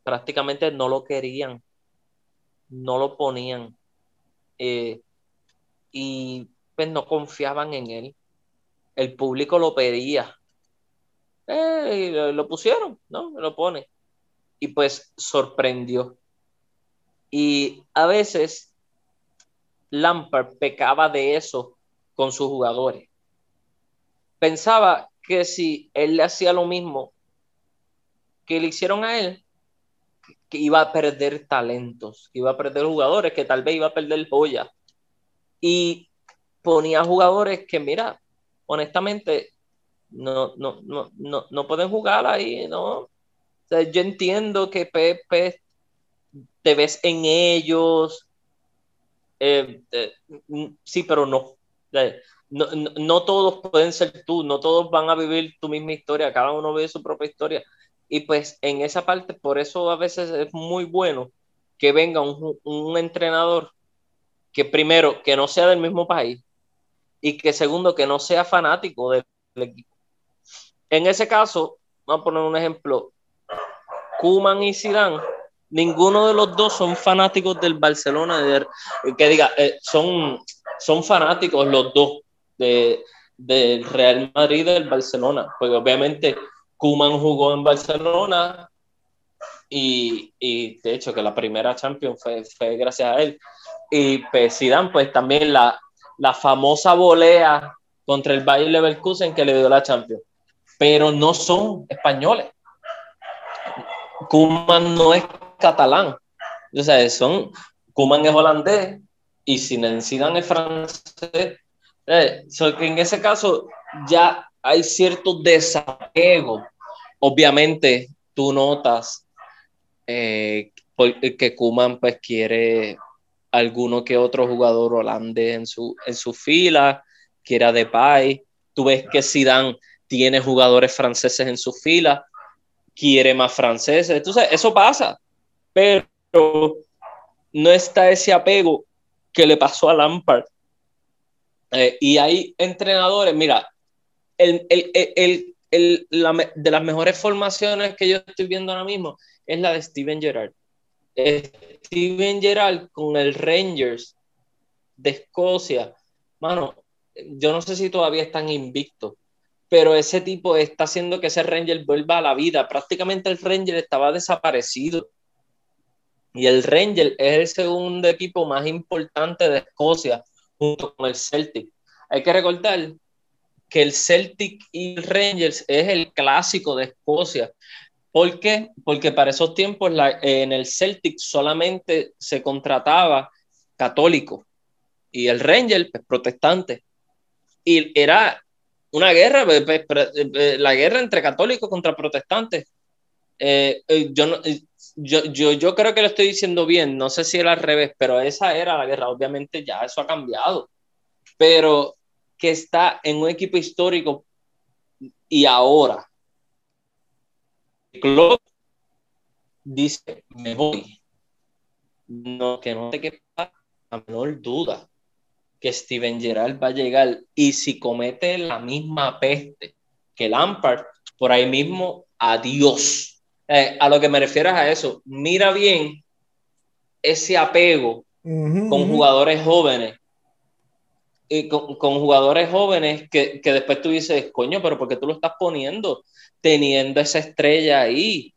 [SPEAKER 2] prácticamente no lo querían, no lo ponían eh, y pues no confiaban en él. El público lo pedía, eh, lo, pusieron, ¿no? Lo pone. Y pues sorprendió. Y a veces Lampard pecaba de eso con sus jugadores. Pensaba que si él le hacía lo mismo que le hicieron a él, que iba a perder talentos, que iba a perder jugadores, que tal vez iba a perder joya. Y ponía jugadores que, mira, honestamente, no, no, no, no, no pueden jugar ahí, ¿no? yo entiendo que Pepe te ves en ellos, eh, eh, sí, pero no. no, no. todos pueden ser tú, no todos van a vivir tu misma historia, cada uno vive su propia historia. Y pues en esa parte, por eso a veces es muy bueno que venga un, un entrenador que primero, que no sea del mismo país y que segundo, que no sea fanático del equipo. En ese caso, vamos a poner un ejemplo, Kuman y Zidane, ninguno de los dos son fanáticos del Barcelona, que diga, eh, son, son fanáticos los dos del Real Madrid y del Barcelona, porque obviamente Kuman jugó en Barcelona y, de hecho que la primera Champions fue, fue gracias a él. Y pues, Zidane, pues también la, la famosa volea contra el Bayer Leverkusen que le dio la Champions pero no son españoles. Kuman no es catalán. O sea, son, Kuman es holandés y Zidane es francés. Eh, en ese caso ya hay cierto desapego. Obviamente, tú notas eh, que Kuman pues quiere alguno que otro jugador holandés en su, en su fila, quiere a Depay. Tú ves que Zidane tiene jugadores franceses en su fila, quiere más franceses. Entonces, eso pasa, pero no está ese apego que le pasó a Lampard. Eh, y hay entrenadores, mira, el, de las mejores formaciones que yo estoy viendo ahora mismo es la de Steven Gerrard. Steven Gerrard con el Rangers de Escocia, mano, yo no sé si todavía están invictos, pero ese tipo está haciendo que ese Ranger vuelva a la vida. Prácticamente el Ranger estaba desaparecido. Y el Ranger es el segundo equipo más importante de Escocia, junto con el Celtic. Hay que recordar que el Celtic y el Rangers es el clásico de Escocia. ¿Por qué? Porque para esos tiempos en el Celtic solamente se contrataba católico y el Ranger pues, protestante. Y era una guerra, pues, pues, eh, la guerra entre católicos contra protestantes. Eh, eh, yo, yo, yo, yo creo que lo estoy diciendo bien, no sé si era al revés, pero esa era la guerra. Obviamente ya eso ha cambiado. Pero que está en un equipo histórico y ahora club dice, me voy. No, que no te quepa la menor duda que Steven Gerrard va a llegar y si comete la misma peste que Lampard, por ahí mismo, adiós. Eh, a lo que me refiero a eso, mira bien ese apego con jugadores jóvenes y con, jugadores jóvenes que, que, después tú dices, coño, pero ¿por qué tú lo estás poniendo teniendo esa estrella ahí?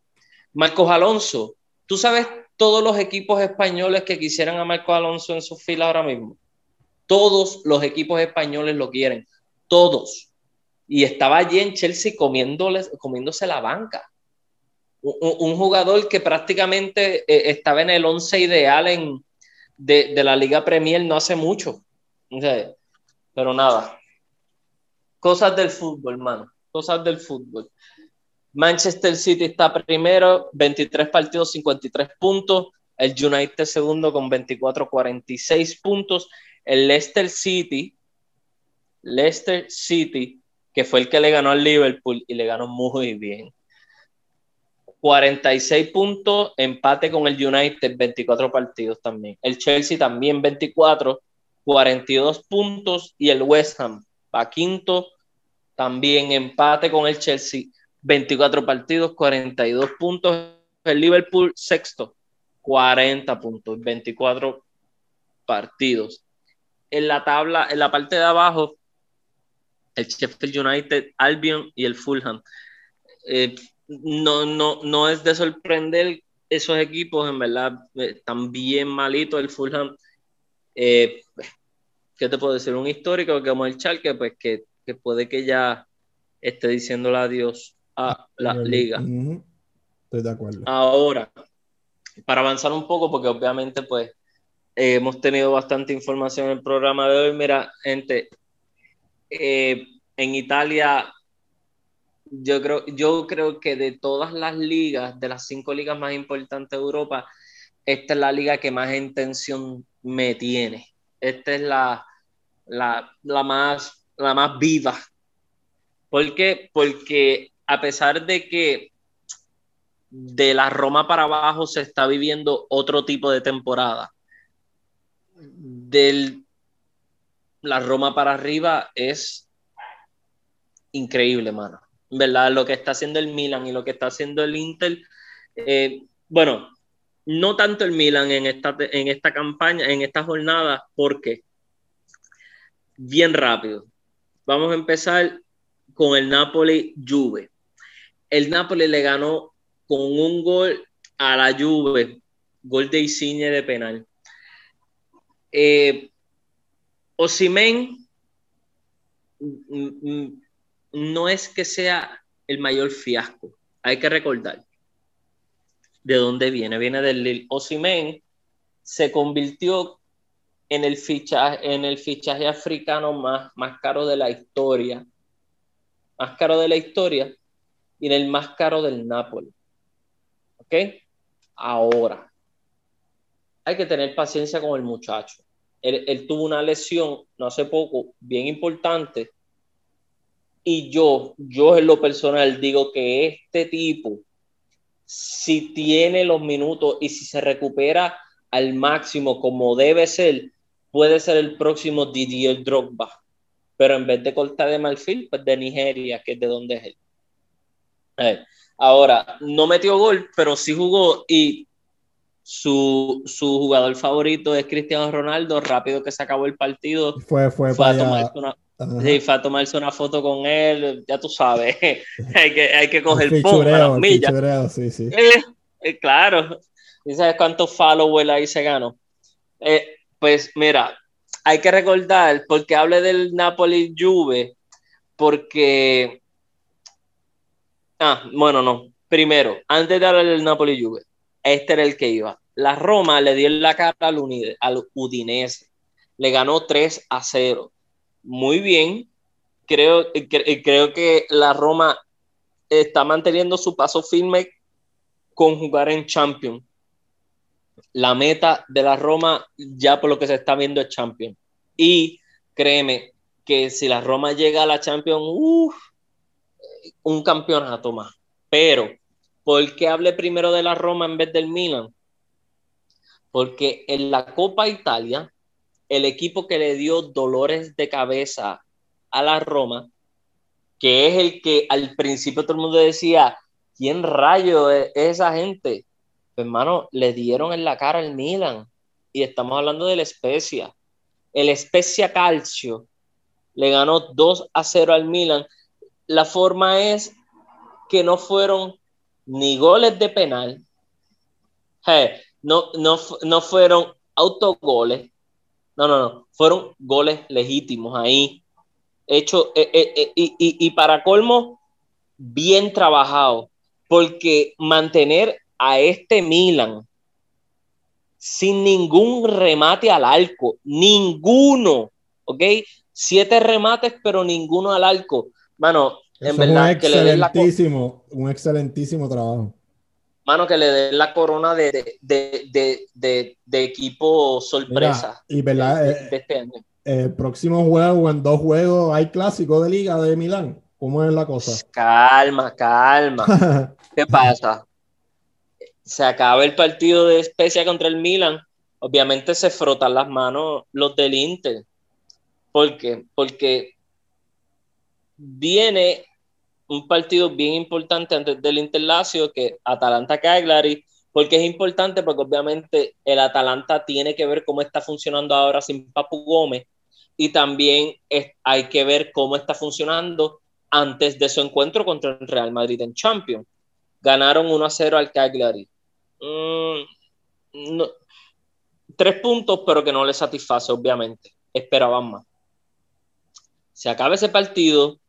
[SPEAKER 2] Marcos Alonso, ¿tú sabes todos los equipos españoles que quisieran a Marcos Alonso en su fila ahora mismo? Todos los equipos españoles lo quieren, todos. Y estaba allí en Chelsea comiéndose la banca. Un, jugador que prácticamente eh, estaba en el once ideal en, de, de, la Liga Premier no hace mucho. Pero nada. Cosas del fútbol, hermano. Cosas del fútbol. Manchester City está primero, 23 partidos, 53 puntos. El United segundo con 24, 46 puntos. El Leicester City, Leicester City, que fue el que le ganó al Liverpool y le ganó muy bien. 46 puntos, empate con el United, 24 partidos también. El Chelsea también 24, 42 puntos y el West Ham va quinto, también empate con el Chelsea, 24 partidos, 42 puntos. El Liverpool sexto, 40 puntos, 24 partidos. En la tabla, en la parte de abajo, el Sheffield United, Albion y el Fulham. Eh, no, no, no es de sorprender esos equipos, en verdad, eh, están bien malitos. El Fulham eh, ¿qué te puedo decir? Un histórico como el Chalke, pues que, puede que ya esté diciéndole adiós a la liga.
[SPEAKER 1] Estoy de acuerdo.
[SPEAKER 2] Ahora, para avanzar un poco, porque obviamente pues hemos tenido bastante información en el programa de hoy. Mira, gente, eh, en Italia, yo creo, yo creo que de todas las ligas, de las cinco ligas más importantes de Europa, esta es la liga que más intención me tiene. Esta es la, la, más, la más viva. ¿Por qué? Porque a pesar de que de la Roma para abajo se está viviendo otro tipo de temporada, del la Roma para arriba es increíble, mano. ¿Verdad? Lo que está haciendo el Milan y lo que está haciendo el Inter, eh, bueno, no tanto el Milan en esta, en esta campaña, en esta jornada, porque bien rápido. Vamos a empezar con el Napoli Juve. El Napoli le ganó con un gol a la Juve, gol de Insigne de penal. Eh, Osimen mm, mm, no es que sea el mayor fiasco, hay que recordar de dónde viene. Viene del Lille. Osimen se convirtió en el fichaje, en el fichaje africano más, más caro de la historia. Más caro de la historia y en el más caro del Napoli. ¿Ok? Ahora, hay que tener paciencia con el muchacho. Él, él, tuvo una lesión no hace poco, bien importante. Y yo, yo en lo personal digo que este tipo, si tiene los minutos y si se recupera al máximo como debe ser, puede ser el próximo Didier Drogba, pero en vez de cortar de Marfil, pues de Nigeria, que es de donde es él. ahora, no metió gol, pero sí jugó y su, su, jugador favorito es Cristiano Ronaldo, rápido que se acabó el partido.
[SPEAKER 1] Fue, fue, para a,
[SPEAKER 2] Sí, fue a tomarse una foto con él, ya tú sabes, [laughs] hay, que, hay que coger
[SPEAKER 1] el fichureo, el sí, sí.
[SPEAKER 2] Eh, eh, claro, ¿y sabes cuántos followers ahí se ganó? Eh, pues mira, hay que recordar, porque hable del Napoli Juve, porque. Ah, bueno, no. Primero, antes de hablar del Napoli Juve, este era el que iba. La Roma le dio la cara al, Udinese. Le ganó 3 a 0. Muy bien. Creo, creo que la Roma está manteniendo su paso firme con jugar en Champions la meta de la Roma ya por lo que se está viendo es Champions. Y créeme que si la Roma llega a la Champions, un campeonato más. Pero, ¿por qué hable primero de la Roma en vez del Milan? Porque en la Copa Italia, el equipo que le dio dolores de cabeza a la Roma, que es el que al principio todo el mundo decía, ¿quién rayo es esa gente? hermano, le dieron en la cara al Milan. Y estamos hablando de la Especia. El Especia Calcio le ganó 2 a 0 al Milan. La forma es que no fueron ni goles de penal, no, no, no fueron autogoles, no, no, no, fueron goles legítimos ahí. Hecho, eh, eh, eh, y, y para colmo, bien trabajado, porque mantener a este Milan sin ningún remate al arco, ninguno, ¿ok? Siete remates, pero ninguno al arco. Mano, en verdad,
[SPEAKER 1] que le den la un excelentísimo trabajo.
[SPEAKER 2] Mano, que le den la corona de, de, equipo sorpresa.
[SPEAKER 1] y verdad, eh, este año. El próximo juego, en dos juegos, hay clásico de liga de Milán. ¿Cómo es la cosa?
[SPEAKER 2] Calma, calma. [laughs] ¿Qué pasa? se acaba el partido de Especia contra el Milan, obviamente se frotan las manos los del Inter. ¿Por qué? Porque viene un partido bien importante antes del Inter Lazio que Atalanta Cagliari, porque es importante porque obviamente el Atalanta tiene que ver cómo está funcionando ahora sin Papu Gómez y también hay que ver cómo está funcionando antes de su encuentro contra el Real Madrid en Champions. Ganaron 1 a 0 al Cagliari. Mm, tres puntos, pero que no le satisface, obviamente. Esperaban más. Se acaba ese partido,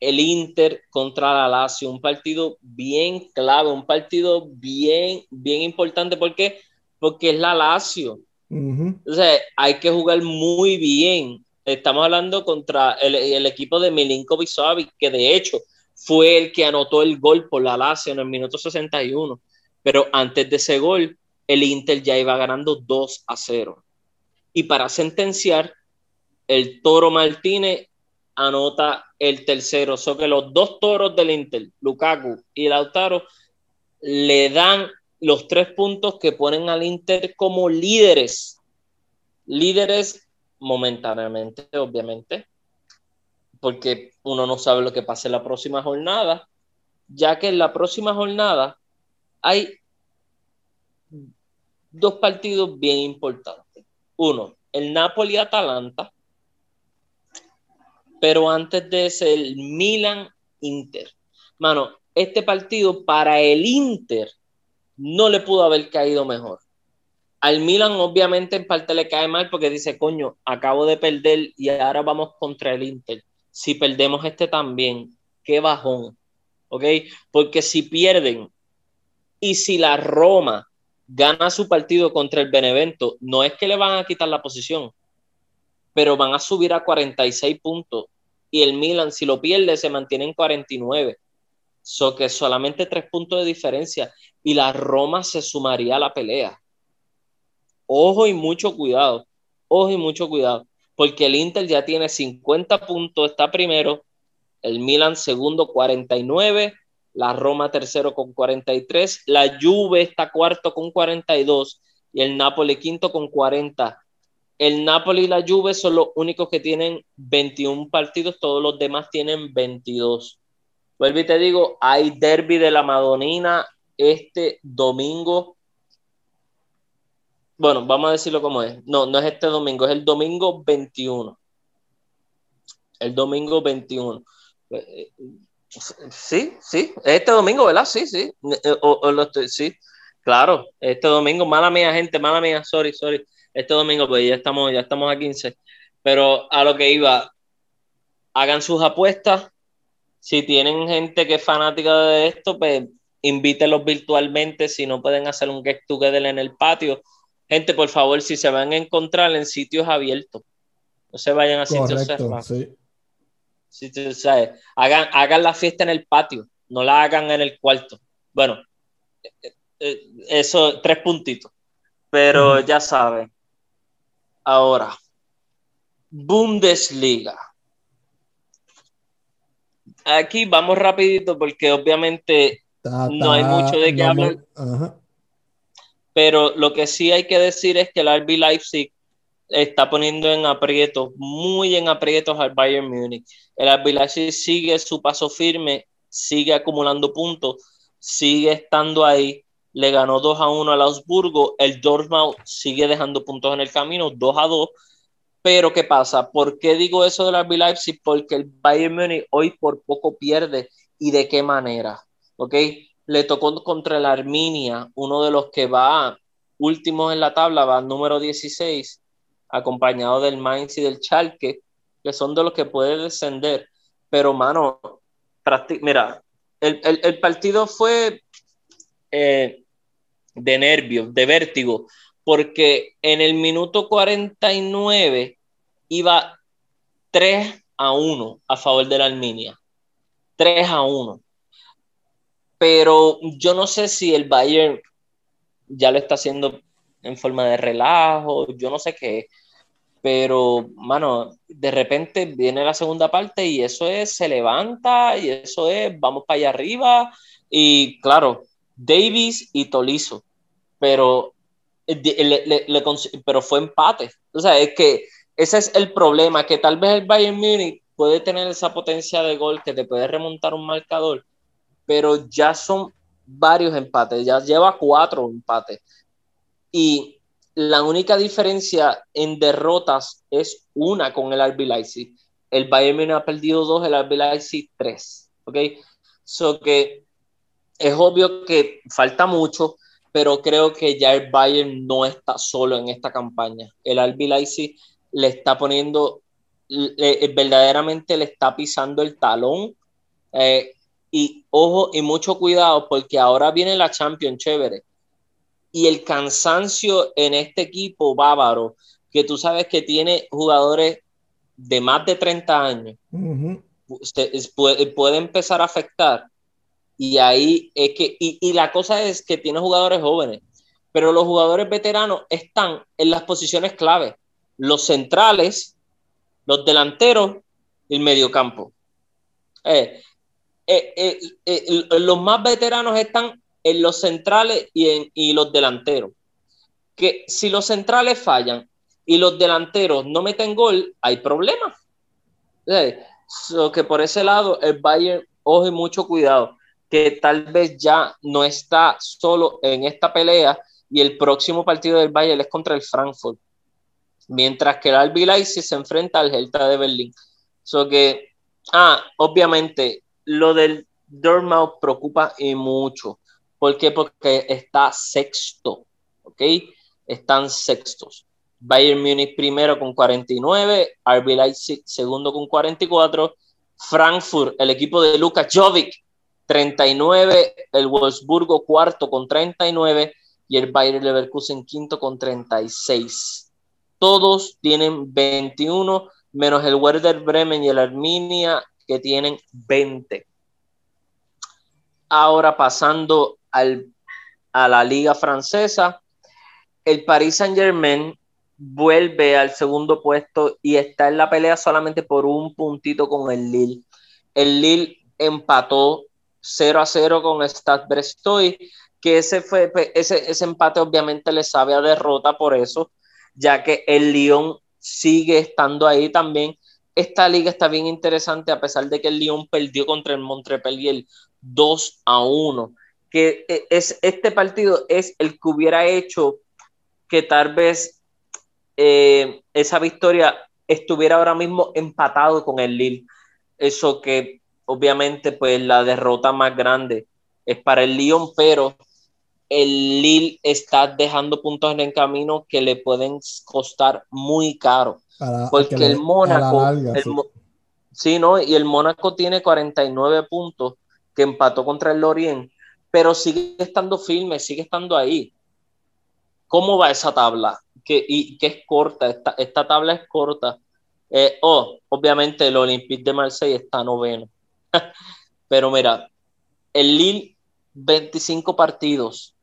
[SPEAKER 2] el Inter contra la Lazio, un partido bien clave, un partido bien, bien importante. ¿Por qué? Porque es la Lazio. Entonces, hay que jugar muy bien. Estamos hablando contra el, equipo de Milinkovic Savic, que de hecho fue el que anotó el gol por la Lazio en el minuto 61. Pero antes de ese gol, el Inter ya iba ganando 2 a 0. Y para sentenciar, el Toro Martínez anota el tercero. So que los dos toros del Inter, Lukaku y Lautaro, le dan los tres puntos que ponen al Inter como líderes. Líderes momentáneamente, obviamente, porque uno no sabe lo que pase en la próxima jornada, ya que en la próxima jornada hay dos partidos bien importantes. Uno, el Napoli-Atalanta, pero antes de ese, el Milan-Inter. Mano, este partido para el Inter no le pudo haber caído mejor. Al Milan obviamente en parte le cae mal porque dice, coño, acabo de perder y ahora vamos contra el Inter. Si perdemos este también, qué bajón. ¿Ok? Porque si pierden y si la Roma gana su partido contra el Benevento, no es que le van a quitar la posición, pero van a subir a 46 puntos. Y el Milan, si lo pierde, se mantiene en 49. So que solamente tres puntos de diferencia. Y la Roma se sumaría a la pelea. Ojo y mucho cuidado. Ojo y mucho cuidado. Porque el Inter ya tiene 50 puntos, está primero. El Milan segundo, 49 la Roma tercero con 43, la Juve está cuarto con 42 y el Napoli quinto con 40. El Napoli y la Juve son los únicos que tienen 21 partidos, todos los demás tienen 22. Vuelvo y te digo, hay derby de la Madonina este domingo. Bueno, vamos a decirlo como es. No, no es este domingo, es el domingo 21. El domingo 21. Sí, sí, este domingo, ¿verdad? Sí, sí. sí, claro, este domingo, mala mía, gente, mala mía, sorry, sorry. Este domingo, pues ya estamos, ya estamos a 15. Pero a lo que iba, hagan sus apuestas. Si tienen gente que es fanática de esto, pues invítelos virtualmente. Si no pueden hacer un get together en el patio, gente, por favor, si se van a encontrar en sitios abiertos, no se vayan a sitios cerrados. Si, hagan, hagan la fiesta en el patio, no la hagan en el cuarto. Bueno, eh, eh, eso, tres puntitos. Pero ya saben. Ahora, Bundesliga. Aquí vamos rapidito porque obviamente no hay mucho de qué hablar. Pero lo que sí hay que decir es que el RB Leipzig está poniendo en aprietos, muy en aprietos al Bayern Múnich. El RB Leipzig sigue su paso firme, sigue acumulando puntos, sigue estando ahí. Le ganó 2 a 1 al Augsburgo. El Dortmund sigue dejando puntos en el camino, 2 a 2 pero, ¿qué pasa? ¿Por qué digo eso de la RB Leipzig? Porque el Bayern Munich hoy por poco pierde. ¿Y de qué manera? ¿Ok? Le tocó contra el Arminia, uno de los que va últimos en la tabla, va número 16, acompañado del Mainz y del Schalke, que son de los que puede descender. Pero, mano, mira, el, partido fue eh, de nervios, de vértigo, porque en el minuto 49 iba 3 a 1 a favor de la Arminia. 3 a 1. Pero yo no sé si el Bayern ya lo está haciendo en forma de relajo, yo no sé qué. Pero, mano, de repente viene la segunda parte y eso es, se levanta y eso es, vamos para allá arriba. Y claro, Davis y Tolizo. Pero le, pero fue empate. O sea, es que ese es el problema, que tal vez el Bayern Munich puede tener esa potencia de gol que te puede remontar un marcador, pero ya son varios empates, ya lleva cuatro empates. Y la única diferencia en derrotas es una con el RB. El Bayern Munich ha perdido dos, el RB tres. ¿Ok? So que es obvio que falta mucho, pero creo que ya el Bayern no está solo en esta campaña. El Leipzig le está poniendo, verdaderamente le está pisando el talón. Eh, y ojo y mucho cuidado porque ahora viene la Champions chévere. Y el cansancio en este equipo bávaro, que tú sabes que tiene jugadores de más de 30 años, puede, puede empezar a afectar y ahí es que, y, la cosa es que tiene jugadores jóvenes, pero los jugadores veteranos están en las posiciones clave. Los centrales, los delanteros y el mediocampo. Eh, eh, eh, los más veteranos están en los centrales y, en, y los delanteros. Que si los centrales fallan y los delanteros no meten gol, hay problemas. que por ese lado el Bayern, ojo y mucho cuidado que tal vez ya no está solo en esta pelea y el próximo partido del Bayern es contra el Frankfurt, mientras que el RB se enfrenta al Hertha de Berlín. So que, ah, obviamente, lo del Dortmund preocupa y mucho. ¿Por qué? Porque está sexto, ¿ok? Están sextos. Bayern Múnich primero con 49, RB Leipzig segundo con 44, Frankfurt, el equipo de Luka Jovic, 39, el Wolfsburgo cuarto con 39 y el Bayer Leverkusen quinto con 36. Todos tienen 21, menos el Werder Bremen y el Arminia que tienen 20. Ahora pasando al, a la liga francesa, el Paris Saint Germain vuelve al segundo puesto y está en la pelea solamente por un puntito con el Lille. El Lille empató 0 a 0 con Stade Brestoy, que ese, fue, pues, ese, ese empate obviamente le sabe a derrota por eso, ya que el Lyon sigue estando ahí también. Esta liga está bien interesante a pesar de que el Lyon perdió contra el Montpellier 2 a 1, que e, es, este partido es el que hubiera hecho que tal vez eh, esa victoria estuviera ahora mismo empatado con el Lille. Eso que obviamente pues la derrota más grande es para el Lyon, pero el Lille está dejando puntos en el camino que le pueden costar muy caro. porque el Mónaco, sí. ¿no? Y el Mónaco tiene 49 puntos que empató contra el Lorient, pero sigue estando firme, sigue estando ahí. ¿Cómo va esa tabla? Que, y que es corta, esta, esta tabla es corta. Eh, oh, obviamente el Olympique de Marseille está noveno. [laughs] pero mira, el Lille 25 partidos,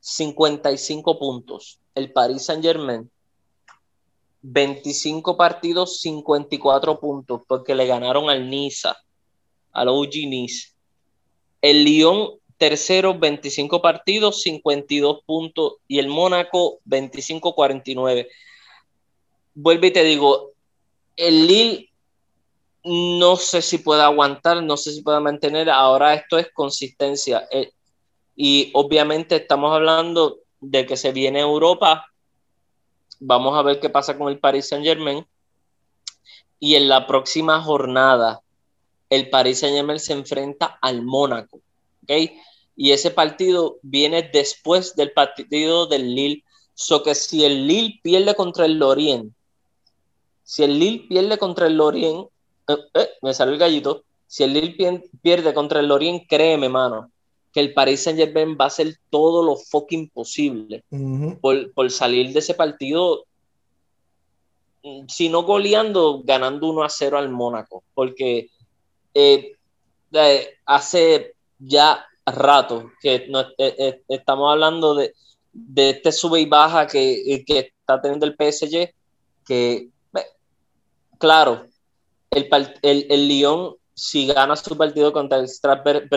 [SPEAKER 2] 55 puntos. El Paris Saint Germain, 25 partidos, 54 puntos, porque le ganaron al Niza, al OG Nice. El Lyon, tercero, 25 partidos, 52 puntos. Y el Mónaco, 25-49. Vuelve y te digo, el Lille no sé si puede aguantar, no sé si puede mantener. Ahora esto es consistencia. Eh, y obviamente estamos hablando de que se viene Europa. Vamos a ver qué pasa con el Paris Saint Germain. Y en la próxima jornada, el Paris Saint Germain se enfrenta al Mónaco. ¿okay? Y ese partido viene después del partido del Lille. So que si el Lille pierde contra el Lorient, si el Lille pierde contra el Lorient, eh, eh, me salió el gallito. Si el Lille pierde contra el Lorient, créeme, mano, que el Paris Saint Germain va a hacer todo lo fucking posible por, salir de ese partido, mm, si no goleando, ganando 1 a 0 al Mónaco, porque eh, hace ya rato que eh, estamos hablando de, este sube y baja que, que está teniendo el PSG, que, claro, el, el, el Lyon si gana su partido contra el Strasbourg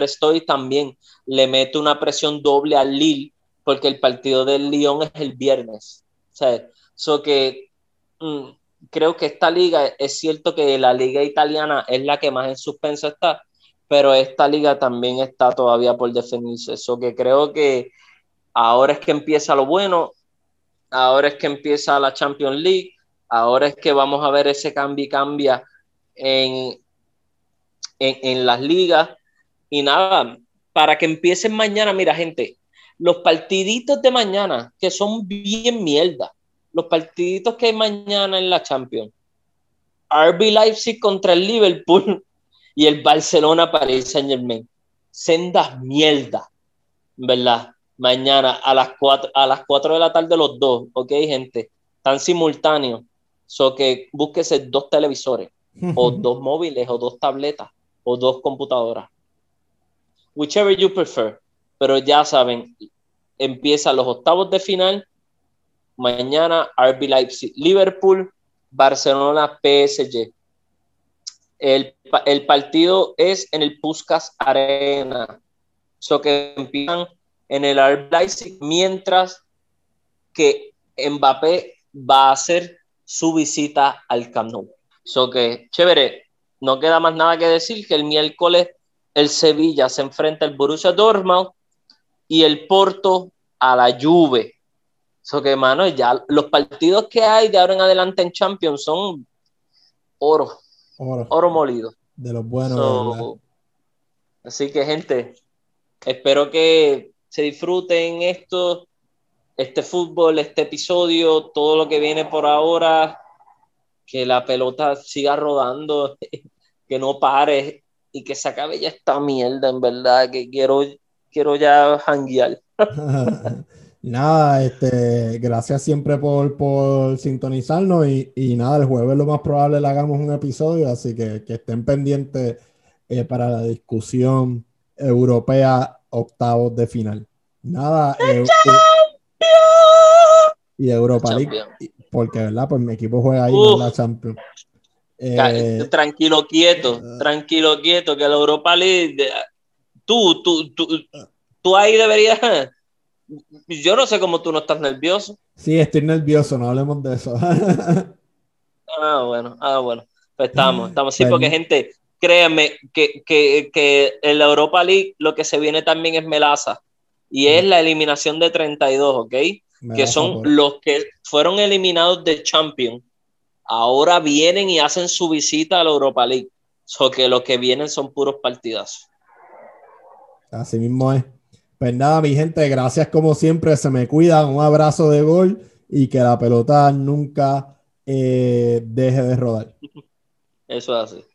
[SPEAKER 2] también le mete una presión doble al Lille, porque el partido del Lyon es el viernes. O sea, que mm, creo que esta liga, es cierto que la liga italiana es la que más en suspenso está, pero esta liga también está todavía por definirse. Eso que creo que ahora es que empieza lo bueno, ahora es que empieza la Champions League, ahora es que vamos a ver ese cambio y cambia en, en, las ligas. Y nada, para que empiecen mañana, mira, gente, los partiditos de mañana, que son bien mierda, los partiditos que hay mañana en la Champions. RB Leipzig contra el Liverpool [laughs] y el Barcelona Paris Saint Germain. Sendas mierda, ¿verdad? Mañana a las 4, a las 4 de la tarde los dos, ¿ok, gente? Están simultáneos. So que búsquese dos televisores, o dos móviles, o dos tabletas, o dos computadoras. Whichever you prefer. Pero ya saben, empiezan los octavos de final. Mañana RB Leipzig, Liverpool, Barcelona, PSG. El, el, partido es en el Puskas Arena. So que empiezan en el RB Leipzig mientras que Mbappé va a hacer su visita al Camp Nou. So que chévere, no queda más nada que decir que el miércoles el Sevilla se enfrenta al Borussia Dortmund y el Porto a la Juve. Eso que, mano, ya los partidos que hay de ahora en adelante en Champions son oro. Oro, molido.
[SPEAKER 1] De los buenos.
[SPEAKER 2] así que, gente, espero que se disfruten esto, este fútbol, este episodio, todo lo que viene por ahora que la pelota siga rodando, [laughs] que no pare y que se acabe ya esta mierda, en verdad, que quiero, quiero ya janguear. [laughs]
[SPEAKER 1] nada, este, gracias siempre por, por sintonizarnos y, nada, el jueves lo más probable le hagamos un episodio, así que, que estén pendientes eh, para la discusión europea octavos de final. Nada, eh, y Europa League porque, ¿verdad? Pues mi equipo juega ahí en la Champions.
[SPEAKER 2] Eh, tranquilo, quieto, ah. tranquilo, quieto, que la Europa League, tú, tú, tú, tú ahí deberías, [laughs] yo no sé cómo tú no estás nervioso.
[SPEAKER 1] Sí, estoy nervioso, no hablemos de eso. [laughs]
[SPEAKER 2] ah, bueno, ah, bueno, pues estamos, estamos, sí, porque gente, créanme que, que, que en la Europa League lo que se viene también es melaza y es la eliminación de 32, ¿ok? Que son los que fueron eliminados de Champions ahora vienen y hacen su visita a la Europa League. So que los que vienen son puros partidazos.
[SPEAKER 1] Así mismo es. Pues nada, mi gente, gracias como siempre. Se me cuidan. Un abrazo de gol y que la pelota nunca eh, deje de rodar. [laughs]
[SPEAKER 2] Eso es así.